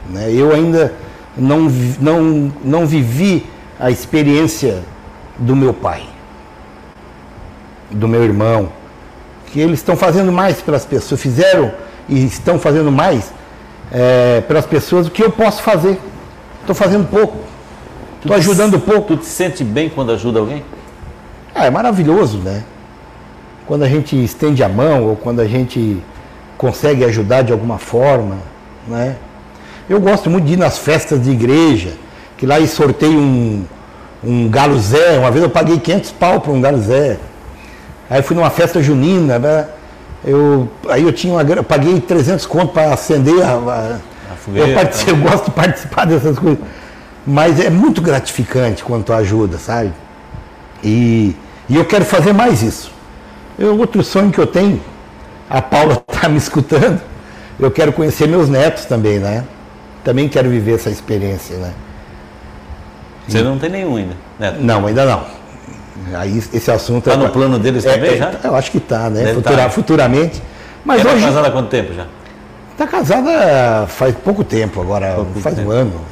Né? Eu ainda não, não, não vivi a experiência do meu pai, do meu irmão, que eles estão fazendo mais pelas pessoas, fizeram e estão fazendo mais é, pelas pessoas do que eu posso fazer. Estou fazendo pouco, estou ajudando pouco. Tu te sente bem quando ajuda alguém? Ah, é maravilhoso, né? Quando a gente estende a mão ou quando a gente consegue ajudar de alguma forma, né? Eu gosto muito de ir nas festas de igreja, que lá e sorteio um, um galo Zé. Uma vez eu paguei 500 pau para um galo Zé. Aí fui numa festa junina, né? Eu, aí eu tinha uma eu paguei 300 conto para acender a, a, a fogueira. Eu, eu gosto de participar dessas coisas. Mas é muito gratificante quando tu ajuda, sabe? E, e eu quero fazer mais isso. Eu, outro sonho que eu tenho, a Paula está me escutando, eu quero conhecer meus netos também, né? Também quero viver essa experiência, né? Você e, não tem nenhum ainda, neto? Não, ainda não. Aí esse assunto está é, no plano deles é, também é, já? Eu acho que está, né? Futura, tá. Futuramente. Mas Ela hoje. Está casada há quanto tempo já? Está casada faz pouco tempo agora, pouco faz tempo. um ano.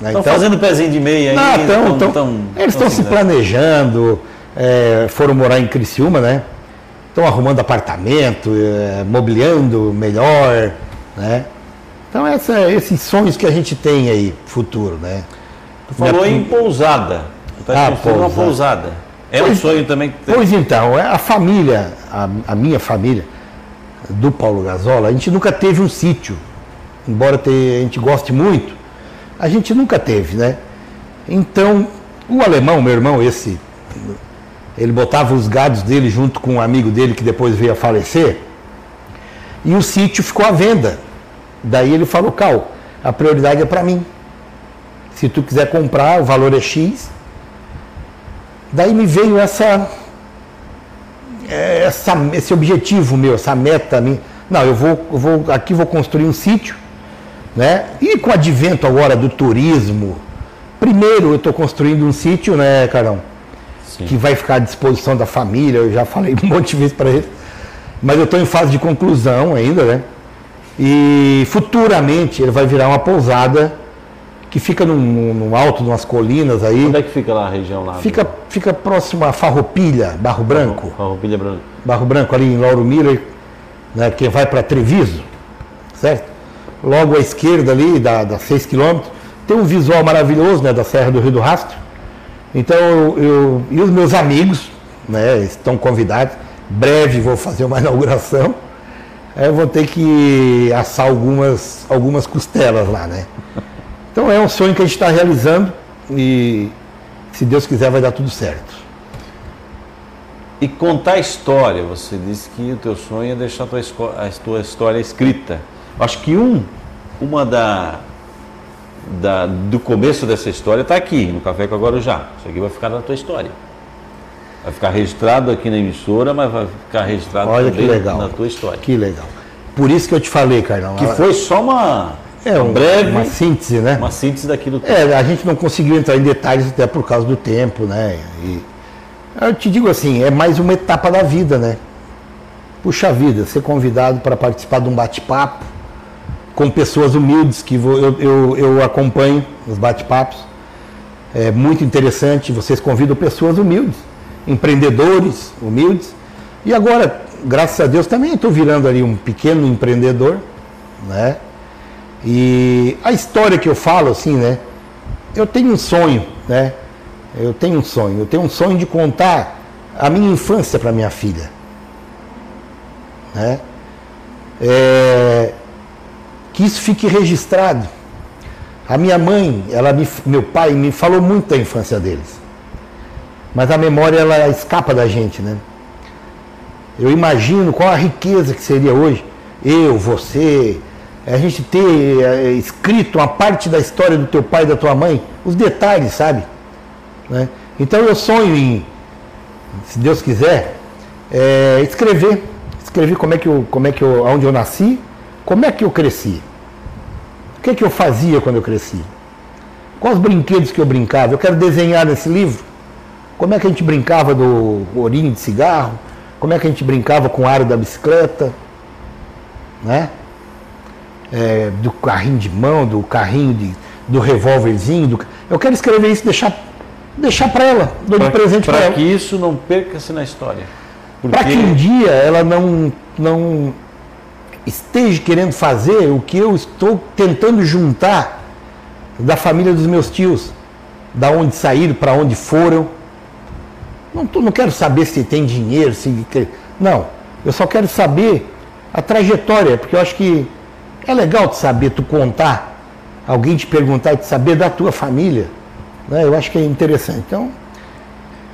Né? Estão então, fazendo pezinho de meia aí? Não, tão, tão, eles estão se planejando, é, foram morar em Criciúma, né? Estão arrumando apartamento, é, mobiliando melhor, né? Então essa, esses sonhos que a gente tem aí, futuro, né? Tu falou Minha... em pousada. Ah, pousada. uma pousada. É pois, um sonho também que tem. Pois então, é a família, a, a minha família, do Paulo Gazola, a gente nunca teve um sítio. Embora a gente goste muito, a gente nunca teve, né? Então, o alemão, meu irmão, esse, ele botava os gados dele junto com um amigo dele que depois veio a falecer, e o sítio ficou à venda. Daí ele falou, Cal, a prioridade é para mim. Se tu quiser comprar, o valor é X. Daí me veio essa, essa esse objetivo meu, essa meta minha. Não, eu vou, eu vou aqui vou construir um sítio né? E com o advento agora do turismo, primeiro eu estou construindo um sítio, né, Carão? Sim. Que vai ficar à disposição da família, eu já falei um monte de vezes para ele. Mas eu estou em fase de conclusão ainda, né? E futuramente ele vai virar uma pousada que fica no, no alto de umas colinas aí. Onde é que fica lá a região lá? Fica, fica próximo a Farroupilha, Barro Branco. Farroupilha Branco. Barro Branco ali em Lauro Miller, né, quem vai para Treviso, certo? Logo à esquerda ali, da, da 6 quilômetros, tem um visual maravilhoso né, da Serra do Rio do Rastro. Então eu, eu, e os meus amigos né, estão convidados. Breve vou fazer uma inauguração. Eu vou ter que assar algumas, algumas costelas lá, né? Então é um sonho que a gente está realizando e se Deus quiser vai dar tudo certo. E contar história, você disse que o teu sonho é deixar a tua, a tua história escrita. Acho que um, uma da, da, do começo dessa história está aqui, no Café com Agora Já. Isso aqui vai ficar na tua história. Vai ficar registrado aqui na emissora, mas vai ficar registrado Olha também legal. na tua história. Que legal. Por isso que eu te falei, Carlão. Que foi só uma, é, um, breve. Uma síntese, né? Uma síntese daquilo tudo. É, a gente não conseguiu entrar em detalhes até por causa do tempo, né? E eu te digo assim, é mais uma etapa da vida, né? Puxa vida, ser convidado para participar de um bate-papo com pessoas humildes que eu, eu, eu acompanho nos bate-papos. É muito interessante, vocês convidam pessoas humildes, empreendedores humildes. E agora, graças a Deus, também estou virando ali um pequeno empreendedor, né? E a história que eu falo, assim, né? Eu tenho um sonho, né? Eu tenho um sonho. Eu tenho um sonho de contar a minha infância para minha filha, né? É, que isso fique registrado. A minha mãe, ela me, meu pai me falou muito da infância deles. Mas a memória ela escapa da gente, né? Eu imagino qual a riqueza que seria hoje eu, você, a gente ter é, escrito uma parte da história do teu pai e da tua mãe, os detalhes, sabe? Né? Então eu sonho em, se Deus quiser, é, escrever escrevi como é que eu, como é que eu, onde eu nasci, como é que eu cresci. O que que eu fazia quando eu cresci? Quais os brinquedos que eu brincava? Eu quero desenhar nesse livro. Como é que a gente brincava do ourinho de cigarro? Como é que a gente brincava com o aro da bicicleta? Né? É, do carrinho de mão, do carrinho de, do revólverzinho. Do... Eu quero escrever isso e deixar, deixar para ela, dou de presente para ela. Para que isso não perca-se na história. Porque... Para que um dia ela não, não esteja querendo fazer o que eu estou tentando juntar da família dos meus tios, da onde saíram, para onde foram. Não, tô, não quero saber se tem dinheiro, se. Não. Eu só quero saber a trajetória, porque eu acho que é legal de saber, tu contar, alguém te perguntar e te saber da tua família. Né? Eu acho que é interessante. Então,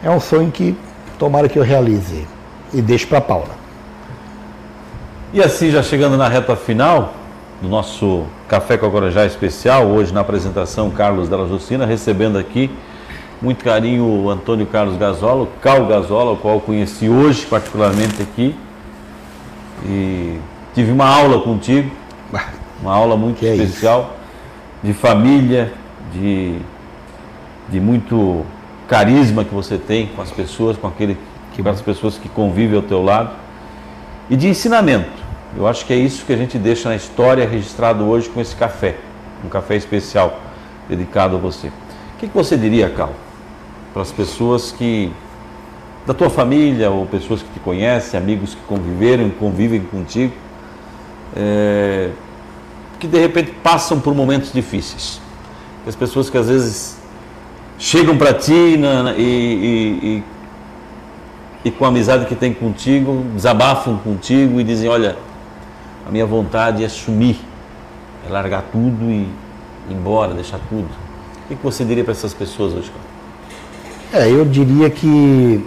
é um sonho que tomara que eu realize e deixo para Paula. E assim, já chegando na reta final do nosso Café com a Corajá especial, hoje na apresentação Carlos Della Justina, recebendo aqui muito carinho o Antônio Carlos Gazola, Cal Gazola, o qual conheci hoje particularmente aqui. E tive uma aula contigo, uma aula muito que especial, é de família, de, de muito carisma que você tem com as pessoas, com aquele que para as pessoas que convivem ao teu lado, e de ensinamento. Eu acho que é isso que a gente deixa na história registrado hoje com esse café, um café especial dedicado a você. O que, que você diria, Cal, para as pessoas que da tua família ou pessoas que te conhecem, amigos que conviveram, convivem contigo, é, que de repente passam por momentos difíceis. As pessoas que às vezes chegam para ti na, e, e, e e com a amizade que tem contigo, desabafam contigo e dizem: Olha, a minha vontade é sumir, é largar tudo e ir embora, deixar tudo. O que você diria para essas pessoas hoje? É, eu diria que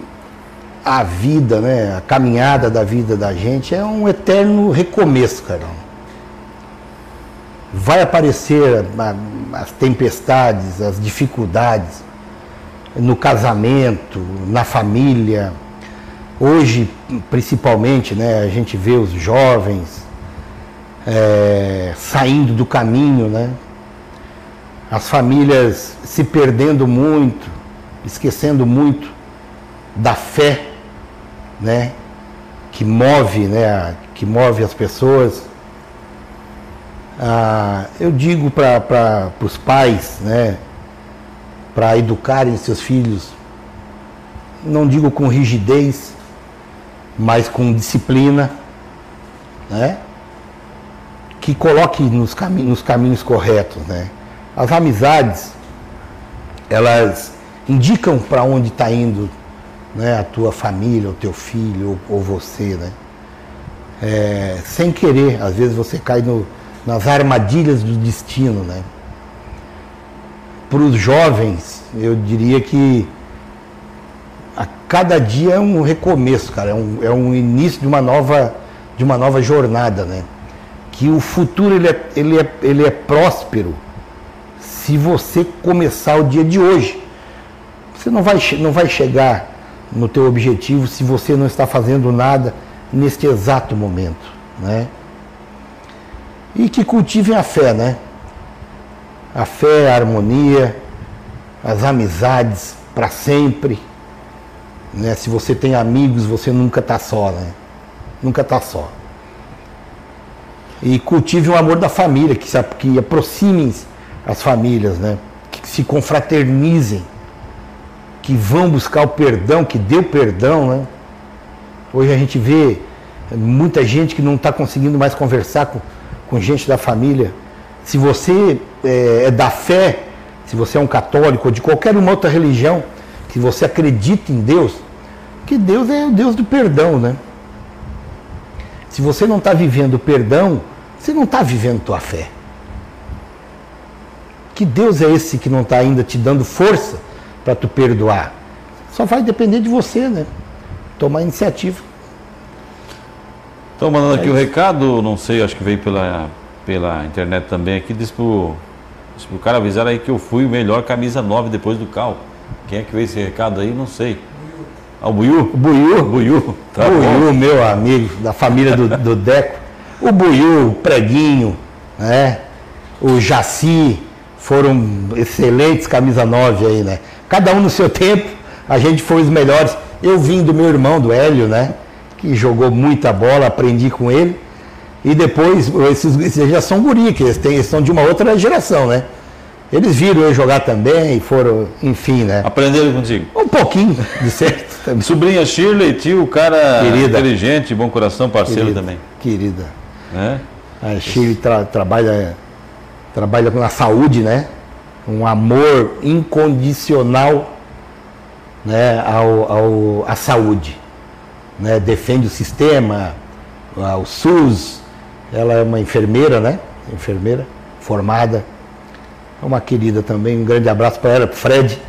a vida, né, a caminhada da vida da gente é um eterno recomeço, Carol. Vai aparecer as tempestades, as dificuldades no casamento, na família, Hoje, principalmente, né, a gente vê os jovens é, saindo do caminho, né? as famílias se perdendo muito, esquecendo muito da fé né? que move, né? que move as pessoas. Ah, eu digo para os pais, né? para educarem seus filhos, não digo com rigidez, mas com disciplina, né? Que coloque nos, cami nos caminhos corretos. Né? As amizades, elas indicam para onde está indo né, a tua família, o teu filho ou, ou você. Né? É, sem querer, às vezes você cai no, nas armadilhas do destino. Né? Para os jovens, eu diria que cada dia é um recomeço, cara, é um, é um início de uma nova, de uma nova jornada, né? Que o futuro ele é, ele, é, ele é próspero se você começar o dia de hoje. Você não vai, não vai chegar no teu objetivo se você não está fazendo nada neste exato momento, né? E que cultivem a fé, né? A fé, a harmonia, as amizades para sempre né? Se você tem amigos, você nunca está só, né? Nunca está só. E cultive o amor da família, que, que aproximem as famílias, né? Que se confraternizem, que vão buscar o perdão, que dê o perdão, né? Hoje a gente vê muita gente que não está conseguindo mais conversar com, com gente da família. Se você é, é da fé, se você é um católico ou de qualquer uma outra religião, que você acredita em Deus, que Deus é o Deus do perdão, né? Se você não está vivendo o perdão, você não está vivendo tua fé. Que Deus é esse que não está ainda te dando força para tu perdoar? Só vai depender de você, né? Tomar iniciativa. Estão mandando é aqui o recado, não sei, acho que veio pela, pela internet também aqui, diz pro, diz pro cara avisar aí que eu fui o melhor camisa 9 depois do cal. Quem é que veio esse recado aí? Não sei. Ao Buiu? O Buiu. Buiu. Tá bom. meu amigo, da família do, do Deco. O Buiu, o Preguinho, né? o Jaci, foram excelentes camisa 9 aí, né? Cada um no seu tempo, a gente foi os melhores. Eu vim do meu irmão, do Hélio, né? Que jogou muita bola, aprendi com ele. E depois, esses, esses já são guri, que eles, têm, eles são de uma outra geração, né? Eles viram eu jogar também, foram, enfim, né? Aprenderam contigo? Um pouquinho, de certo. Também. Sobrinha Shirley, tio, cara querida. inteligente, bom coração, parceiro querida, também. Querida. É? A Shirley tra trabalha, trabalha com a saúde, né? Um amor incondicional né, ao, ao, à saúde. Né? Defende o sistema, o SUS. Ela é uma enfermeira, né? Enfermeira formada é uma querida também. Um grande abraço para ela, para Fred.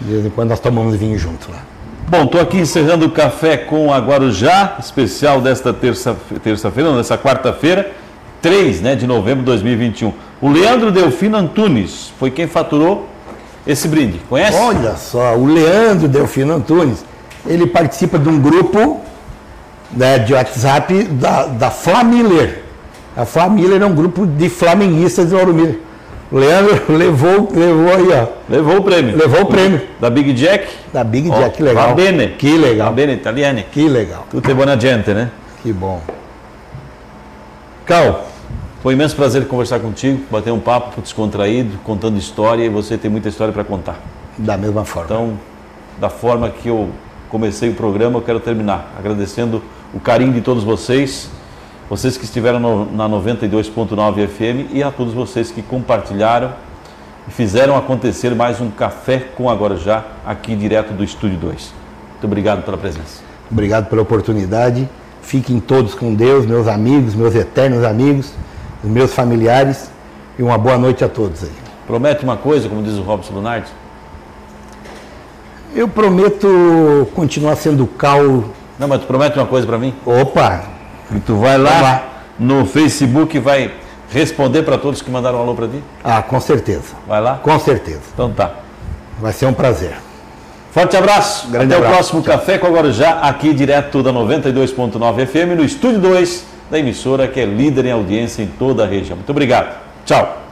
De vez em quando nós tomamos vinho junto lá. Bom, estou aqui encerrando o café com a Guarujá, especial desta terça-feira, terça não, dessa quarta-feira, 3 né, de novembro de 2021. O Leandro Delfino Antunes foi quem faturou esse brinde. Conhece? Olha só, o Leandro Delfino Antunes, ele participa de um grupo né, de WhatsApp da, da Flamiller. A Flamiller é um grupo de flamenguistas de Ouro Miller. Leandro levou, levou aí, ó. Levou o prêmio. Levou o prêmio. Da Big Jack? Da Big Jack, oh, que legal. Va bene. Que legal. Va bene, italiane. Que legal. Tudo é boa gente, né? Que bom. Cal, foi um imenso prazer conversar contigo, bater um papo descontraído, contando história e você tem muita história para contar. Da mesma forma. Então, da forma que eu comecei o programa, eu quero terminar agradecendo o carinho de todos vocês vocês que estiveram no, na 92.9 FM e a todos vocês que compartilharam e fizeram acontecer mais um Café com Agora Já, aqui direto do Estúdio 2. Muito obrigado pela presença. Obrigado pela oportunidade. Fiquem todos com Deus, meus amigos, meus eternos amigos, meus familiares e uma boa noite a todos aí. Promete uma coisa, como diz o Robson Lunardi? Eu prometo continuar sendo cal. Não, mas tu promete uma coisa para mim? Opa, e tu vai lá, lá. no Facebook e vai responder para todos que mandaram um alô para ti? Ah, com certeza. Vai lá? Com certeza. Então tá. Vai ser um prazer. Forte abraço. Grande Até abraço. o próximo Tchau. Café com Agora Já, aqui direto da 92.9 FM, no Estúdio 2 da emissora que é líder em audiência em toda a região. Muito obrigado. Tchau.